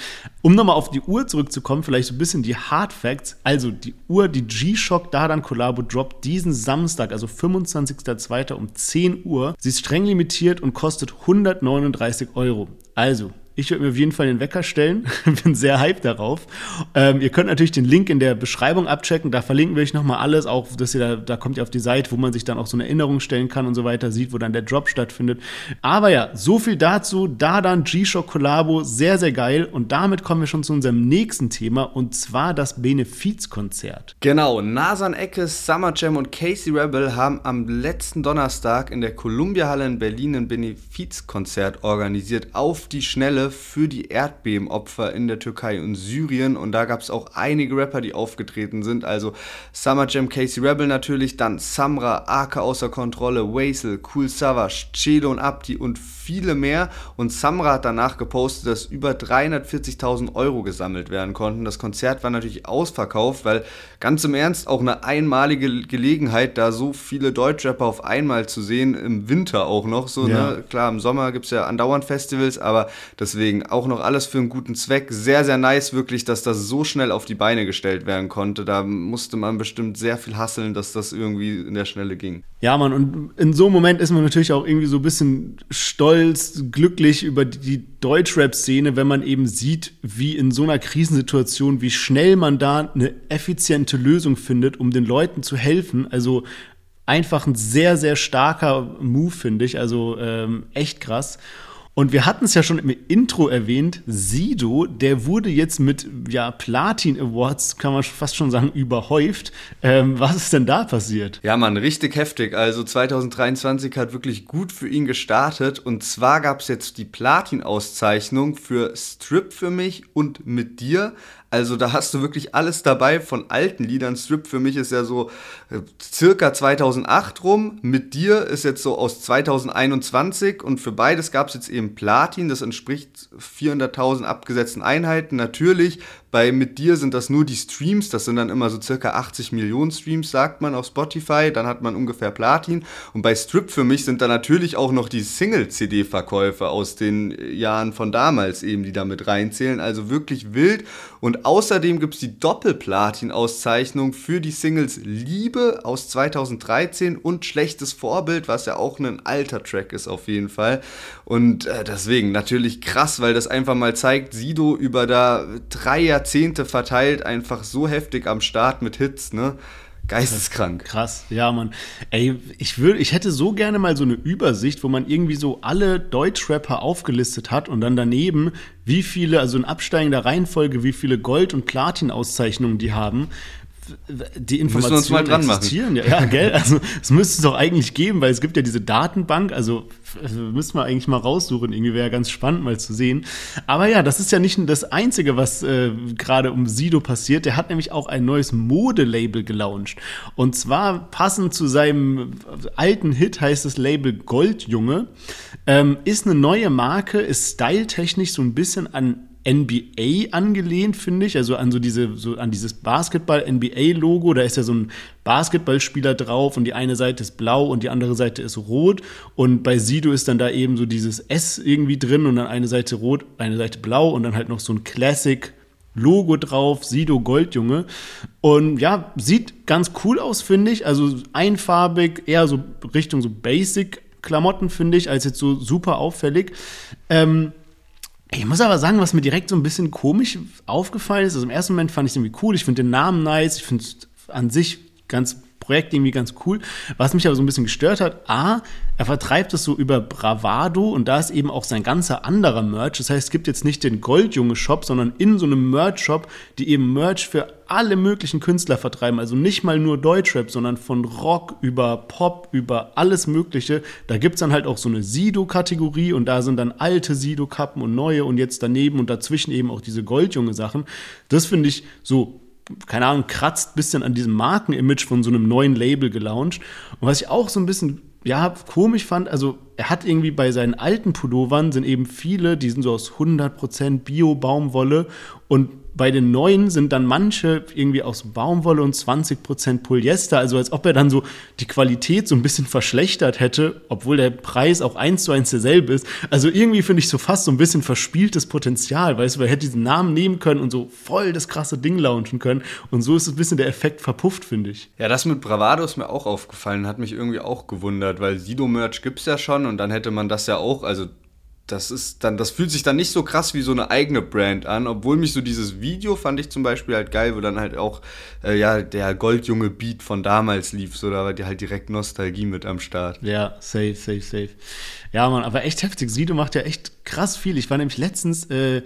[SPEAKER 2] Um nochmal auf die Uhr zurückzukommen, vielleicht so ein bisschen die Hard Facts. Also die Uhr, die G-Shock Dardan Collabo droppt diesen Samstag, also 25.02. um 10 Uhr. Sie ist streng limitiert und kostet 139 Euro. Also, ich würde mir auf jeden Fall den Wecker stellen. Bin sehr hyped darauf. Ähm, ihr könnt natürlich den Link in der Beschreibung abchecken. Da verlinken wir euch nochmal alles. Auch, dass ihr da, da kommt ihr auf die Seite, wo man sich dann auch so eine Erinnerung stellen kann und so weiter, sieht, wo dann der Drop stattfindet. Aber ja, so viel dazu. Da dann G-Shock Collabo. Sehr, sehr geil. Und damit kommen wir schon zu unserem nächsten Thema und zwar das Benefizkonzert.
[SPEAKER 1] Genau. Nasan Eckes, Summer Jam und Casey Rebel haben am letzten Donnerstag in der Columbia Halle in Berlin ein Benefizkonzert organisiert. Auf die Schnelle für die Erdbebenopfer in der Türkei und Syrien. Und da gab es auch einige Rapper, die aufgetreten sind. Also Summer Jam, Casey Rebel natürlich, dann Samra, Ake außer Kontrolle, Waisel, Cool Savage, Cedo und Abdi und viele mehr. Und Samra hat danach gepostet, dass über 340.000 Euro gesammelt werden konnten. Das Konzert war natürlich ausverkauft, weil ganz im Ernst auch eine einmalige Gelegenheit, da so viele Deutschrapper auf einmal zu sehen, im Winter auch noch. So, ja. ne? Klar, im Sommer gibt es ja andauernd Festivals, aber deswegen auch noch alles für einen guten Zweck. Sehr, sehr nice wirklich, dass das so schnell auf die Beine gestellt werden konnte. Da musste man bestimmt sehr viel hasseln, dass das irgendwie in der Schnelle ging.
[SPEAKER 2] Ja, Mann, und in so einem Moment ist man natürlich auch irgendwie so ein bisschen stolz stolz, glücklich über die Deutschrap-Szene, wenn man eben sieht, wie in so einer Krisensituation, wie schnell man da eine effiziente Lösung findet, um den Leuten zu helfen. Also einfach ein sehr, sehr starker Move, finde ich. Also ähm, echt krass. Und wir hatten es ja schon im Intro erwähnt, Sido, der wurde jetzt mit ja, Platin Awards, kann man fast schon sagen, überhäuft. Ähm, was ist denn da passiert?
[SPEAKER 1] Ja, Mann, richtig heftig. Also 2023 hat wirklich gut für ihn gestartet. Und zwar gab es jetzt die Platin-Auszeichnung für Strip für mich und mit dir. Also da hast du wirklich alles dabei von alten Liedern. Strip für mich ist ja so äh, circa 2008 rum. Mit dir ist jetzt so aus 2021 und für beides gab es jetzt eben Platin. Das entspricht 400.000 abgesetzten Einheiten. Natürlich bei Mit dir sind das nur die Streams, das sind dann immer so circa 80 Millionen Streams, sagt man auf Spotify, dann hat man ungefähr Platin. Und bei Strip für mich sind da natürlich auch noch die Single-CD-Verkäufe aus den Jahren von damals eben, die da mit reinzählen. Also wirklich wild. Und außerdem gibt es die Doppelplatin-Auszeichnung für die Singles Liebe aus 2013 und Schlechtes Vorbild, was ja auch ein alter Track ist auf jeden Fall. Und äh, deswegen natürlich krass, weil das einfach mal zeigt, Sido über da drei Jahre Jahrzehnte verteilt einfach so heftig am Start mit Hits, ne? Geisteskrank.
[SPEAKER 2] Krass, ja, Mann. Ey, ich würde, ich hätte so gerne mal so eine Übersicht, wo man irgendwie so alle Deutschrapper aufgelistet hat und dann daneben, wie viele, also in absteigender Reihenfolge, wie viele Gold- und Platin-Auszeichnungen die haben die Informationen existieren. Ja, ja, gell? Also es müsste es doch eigentlich geben, weil es gibt ja diese Datenbank, also, also müssen wir eigentlich mal raussuchen, irgendwie wäre ganz spannend mal zu sehen. Aber ja, das ist ja nicht das Einzige, was äh, gerade um Sido passiert. Der hat nämlich auch ein neues Modelabel gelauncht. Und zwar passend zu seinem alten Hit heißt das Label Goldjunge. Ähm, ist eine neue Marke, ist styletechnisch so ein bisschen an NBA angelehnt, finde ich. Also an so diese, so an dieses Basketball-NBA-Logo. Da ist ja so ein Basketballspieler drauf und die eine Seite ist blau und die andere Seite ist rot. Und bei Sido ist dann da eben so dieses S irgendwie drin und dann eine Seite rot, eine Seite blau und dann halt noch so ein Classic Logo drauf, Sido Goldjunge. Und ja, sieht ganz cool aus, finde ich. Also einfarbig, eher so Richtung so Basic-Klamotten, finde ich, als jetzt so super auffällig. Ähm, ich muss aber sagen, was mir direkt so ein bisschen komisch aufgefallen ist. Also im ersten Moment fand ich es irgendwie cool. Ich finde den Namen nice. Ich finde es an sich ganz Projekt irgendwie ganz cool. Was mich aber so ein bisschen gestört hat, A, er vertreibt es so über Bravado und da ist eben auch sein ganzer anderer Merch. Das heißt, es gibt jetzt nicht den Goldjunge-Shop, sondern in so einem Merch-Shop, die eben Merch für alle möglichen Künstler vertreiben. Also nicht mal nur Deutschrap, sondern von Rock über Pop, über alles Mögliche. Da gibt es dann halt auch so eine Sido-Kategorie und da sind dann alte Sido-Kappen und neue und jetzt daneben und dazwischen eben auch diese Goldjunge-Sachen. Das finde ich so keine Ahnung, kratzt ein bisschen an diesem Markenimage von so einem neuen Label gelauncht. Und was ich auch so ein bisschen, ja, komisch fand, also er hat irgendwie bei seinen alten Pullovern sind eben viele, die sind so aus 100% Bio-Baumwolle und bei den neuen sind dann manche irgendwie aus Baumwolle und 20% Polyester, also als ob er dann so die Qualität so ein bisschen verschlechtert hätte, obwohl der Preis auch eins zu eins derselbe ist. Also irgendwie finde ich so fast so ein bisschen verspieltes Potenzial, weißt du, er hätte diesen Namen nehmen können und so voll das krasse Ding launchen können und so ist ein bisschen der Effekt verpufft, finde ich.
[SPEAKER 1] Ja, das mit Bravado ist mir auch aufgefallen, hat mich irgendwie auch gewundert, weil Sido-Merch gibt es ja schon und dann hätte man das ja auch, also das ist dann, das fühlt sich dann nicht so krass wie so eine eigene Brand an, obwohl mich so dieses Video fand ich zum Beispiel halt geil, wo dann halt auch äh, ja der Goldjunge Beat von damals lief, so da war die halt direkt Nostalgie mit am Start.
[SPEAKER 2] Ja, safe, safe, safe. Ja, man, aber echt heftig. Sido macht ja echt krass viel. Ich war nämlich letztens äh,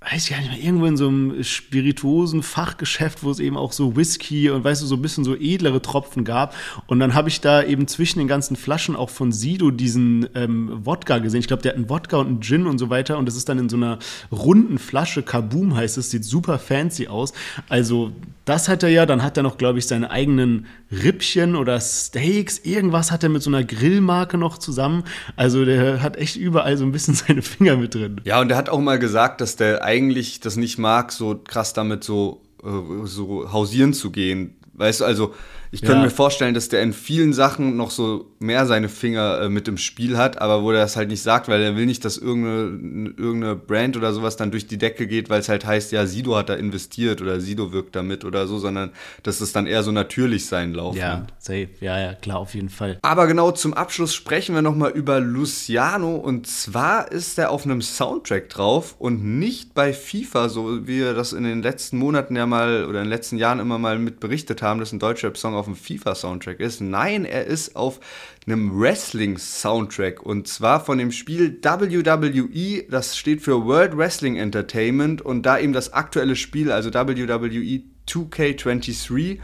[SPEAKER 2] weiß ich gar nicht mehr, irgendwo in so einem spirituosen Fachgeschäft, wo es eben auch so Whisky und weißt du, so ein bisschen so edlere Tropfen gab. Und dann habe ich da eben zwischen den ganzen Flaschen auch von Sido diesen ähm, Wodka gesehen. Ich glaube, der hat einen Wodka und einen Gin und so weiter. Und das ist dann in so einer runden Flasche, Kaboom heißt es, sieht super fancy aus. Also das hat er ja, dann hat er noch, glaube ich, seine eigenen Rippchen oder Steaks, irgendwas hat er mit so einer Grillmarke noch zusammen. Also der hat echt überall so ein bisschen seine Finger mit drin.
[SPEAKER 1] Ja, und er hat auch mal gesagt, dass der eigentlich das nicht mag, so krass damit so, äh, so hausieren zu gehen. Weißt du, also ich könnte ja. mir vorstellen, dass der in vielen Sachen noch so mehr seine Finger äh, mit im Spiel hat, aber wo er das halt nicht sagt, weil er will nicht, dass irgendeine, irgendeine Brand oder sowas dann durch die Decke geht, weil es halt heißt, ja, Sido hat da investiert oder Sido wirkt damit oder so, sondern dass es dann eher so natürlich sein Lauf
[SPEAKER 2] Ja, safe. Ja, ja, klar, auf jeden Fall.
[SPEAKER 1] Aber genau zum Abschluss sprechen wir nochmal über Luciano und zwar ist er auf einem Soundtrack drauf und nicht bei FIFA, so wie wir das in den letzten Monaten ja mal oder in den letzten Jahren immer mal mit berichtet haben, dass ein deutscher Song auf dem FIFA-Soundtrack ist. Nein, er ist auf einem Wrestling-Soundtrack und zwar von dem Spiel WWE, das steht für World Wrestling Entertainment und da eben das aktuelle Spiel, also WWE 2K23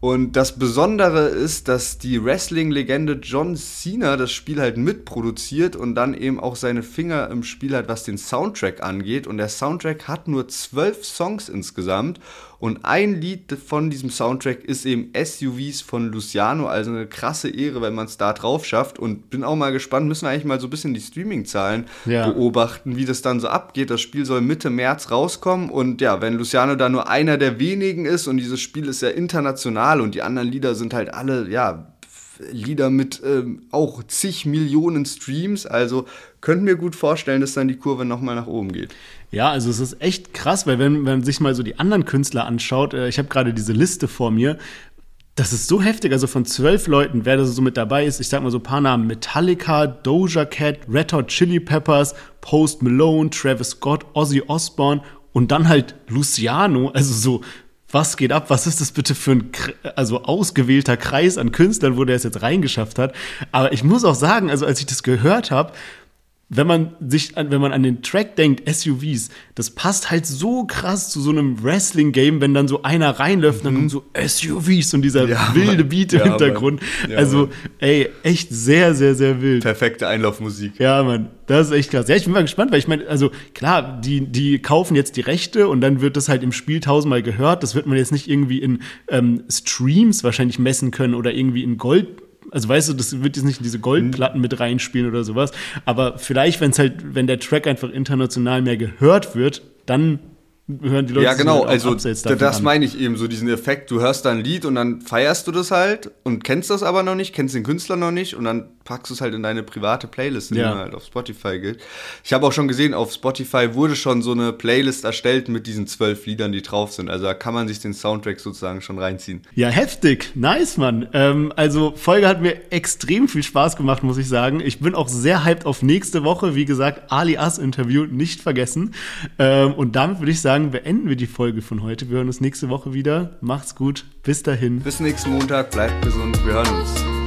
[SPEAKER 1] und das Besondere ist, dass die Wrestling-Legende John Cena das Spiel halt mitproduziert und dann eben auch seine Finger im Spiel hat, was den Soundtrack angeht. Und der Soundtrack hat nur zwölf Songs insgesamt. Und ein Lied von diesem Soundtrack ist eben SUVs von Luciano, also eine krasse Ehre, wenn man es da drauf schafft. Und bin auch mal gespannt, müssen wir eigentlich mal so ein bisschen die Streaming-Zahlen ja. beobachten, wie das dann so abgeht. Das Spiel soll Mitte März rauskommen. Und ja, wenn Luciano da nur einer der wenigen ist und dieses Spiel ist ja international und die anderen Lieder sind halt alle, ja, Lieder mit ähm, auch zig Millionen Streams. Also könnte mir gut vorstellen, dass dann die Kurve nochmal nach oben geht.
[SPEAKER 2] Ja, also es ist echt krass, weil wenn, wenn man sich mal so die anderen Künstler anschaut, äh, ich habe gerade diese Liste vor mir, das ist so heftig, also von zwölf Leuten, wer da so mit dabei ist, ich sag mal so ein paar Namen, Metallica, Doja Cat, Red Hot Chili Peppers, Post Malone, Travis Scott, Ozzy Osbourne und dann halt Luciano, also so, was geht ab? Was ist das bitte für ein also ausgewählter Kreis an Künstlern, wo der es jetzt reingeschafft hat? Aber ich muss auch sagen, also als ich das gehört habe, wenn man sich, wenn man an den Track denkt, SUVs, das passt halt so krass zu so einem Wrestling-Game, wenn dann so einer reinläuft, mhm. dann kommen so SUVs und dieser ja, wilde Beat im ja, Hintergrund. Ja, also, Mann. ey, echt sehr, sehr, sehr wild.
[SPEAKER 1] Perfekte Einlaufmusik.
[SPEAKER 2] Ja, Mann, das ist echt krass. Ja, ich bin mal gespannt, weil ich meine, also klar, die, die kaufen jetzt die Rechte und dann wird das halt im Spiel tausendmal gehört. Das wird man jetzt nicht irgendwie in ähm, Streams wahrscheinlich messen können oder irgendwie in Gold also weißt du, das wird jetzt nicht in diese Goldplatten mit reinspielen oder sowas. Aber vielleicht, wenn es halt, wenn der Track einfach international mehr gehört wird, dann hören die Leute
[SPEAKER 1] Ja, genau,
[SPEAKER 2] halt
[SPEAKER 1] also das
[SPEAKER 2] an.
[SPEAKER 1] meine ich eben, so diesen Effekt, du hörst da ein Lied und dann feierst du das halt und kennst das aber noch nicht, kennst den Künstler noch nicht und dann packst du es halt in deine private Playlist, die
[SPEAKER 2] Ja.
[SPEAKER 1] halt auf Spotify gilt. Ich habe auch schon gesehen, auf Spotify wurde schon so eine Playlist erstellt mit diesen zwölf Liedern, die drauf sind. Also da kann man sich den Soundtrack sozusagen schon reinziehen.
[SPEAKER 2] Ja, heftig. Nice, Mann. Ähm, also, Folge hat mir extrem viel Spaß gemacht, muss ich sagen. Ich bin auch sehr hyped auf nächste Woche. Wie gesagt, Ali As Interview nicht vergessen. Ähm, und damit würde ich sagen, beenden wir die Folge von heute. Wir hören uns nächste Woche wieder. Macht's gut. Bis dahin.
[SPEAKER 1] Bis nächsten Montag, bleibt gesund, wir hören uns.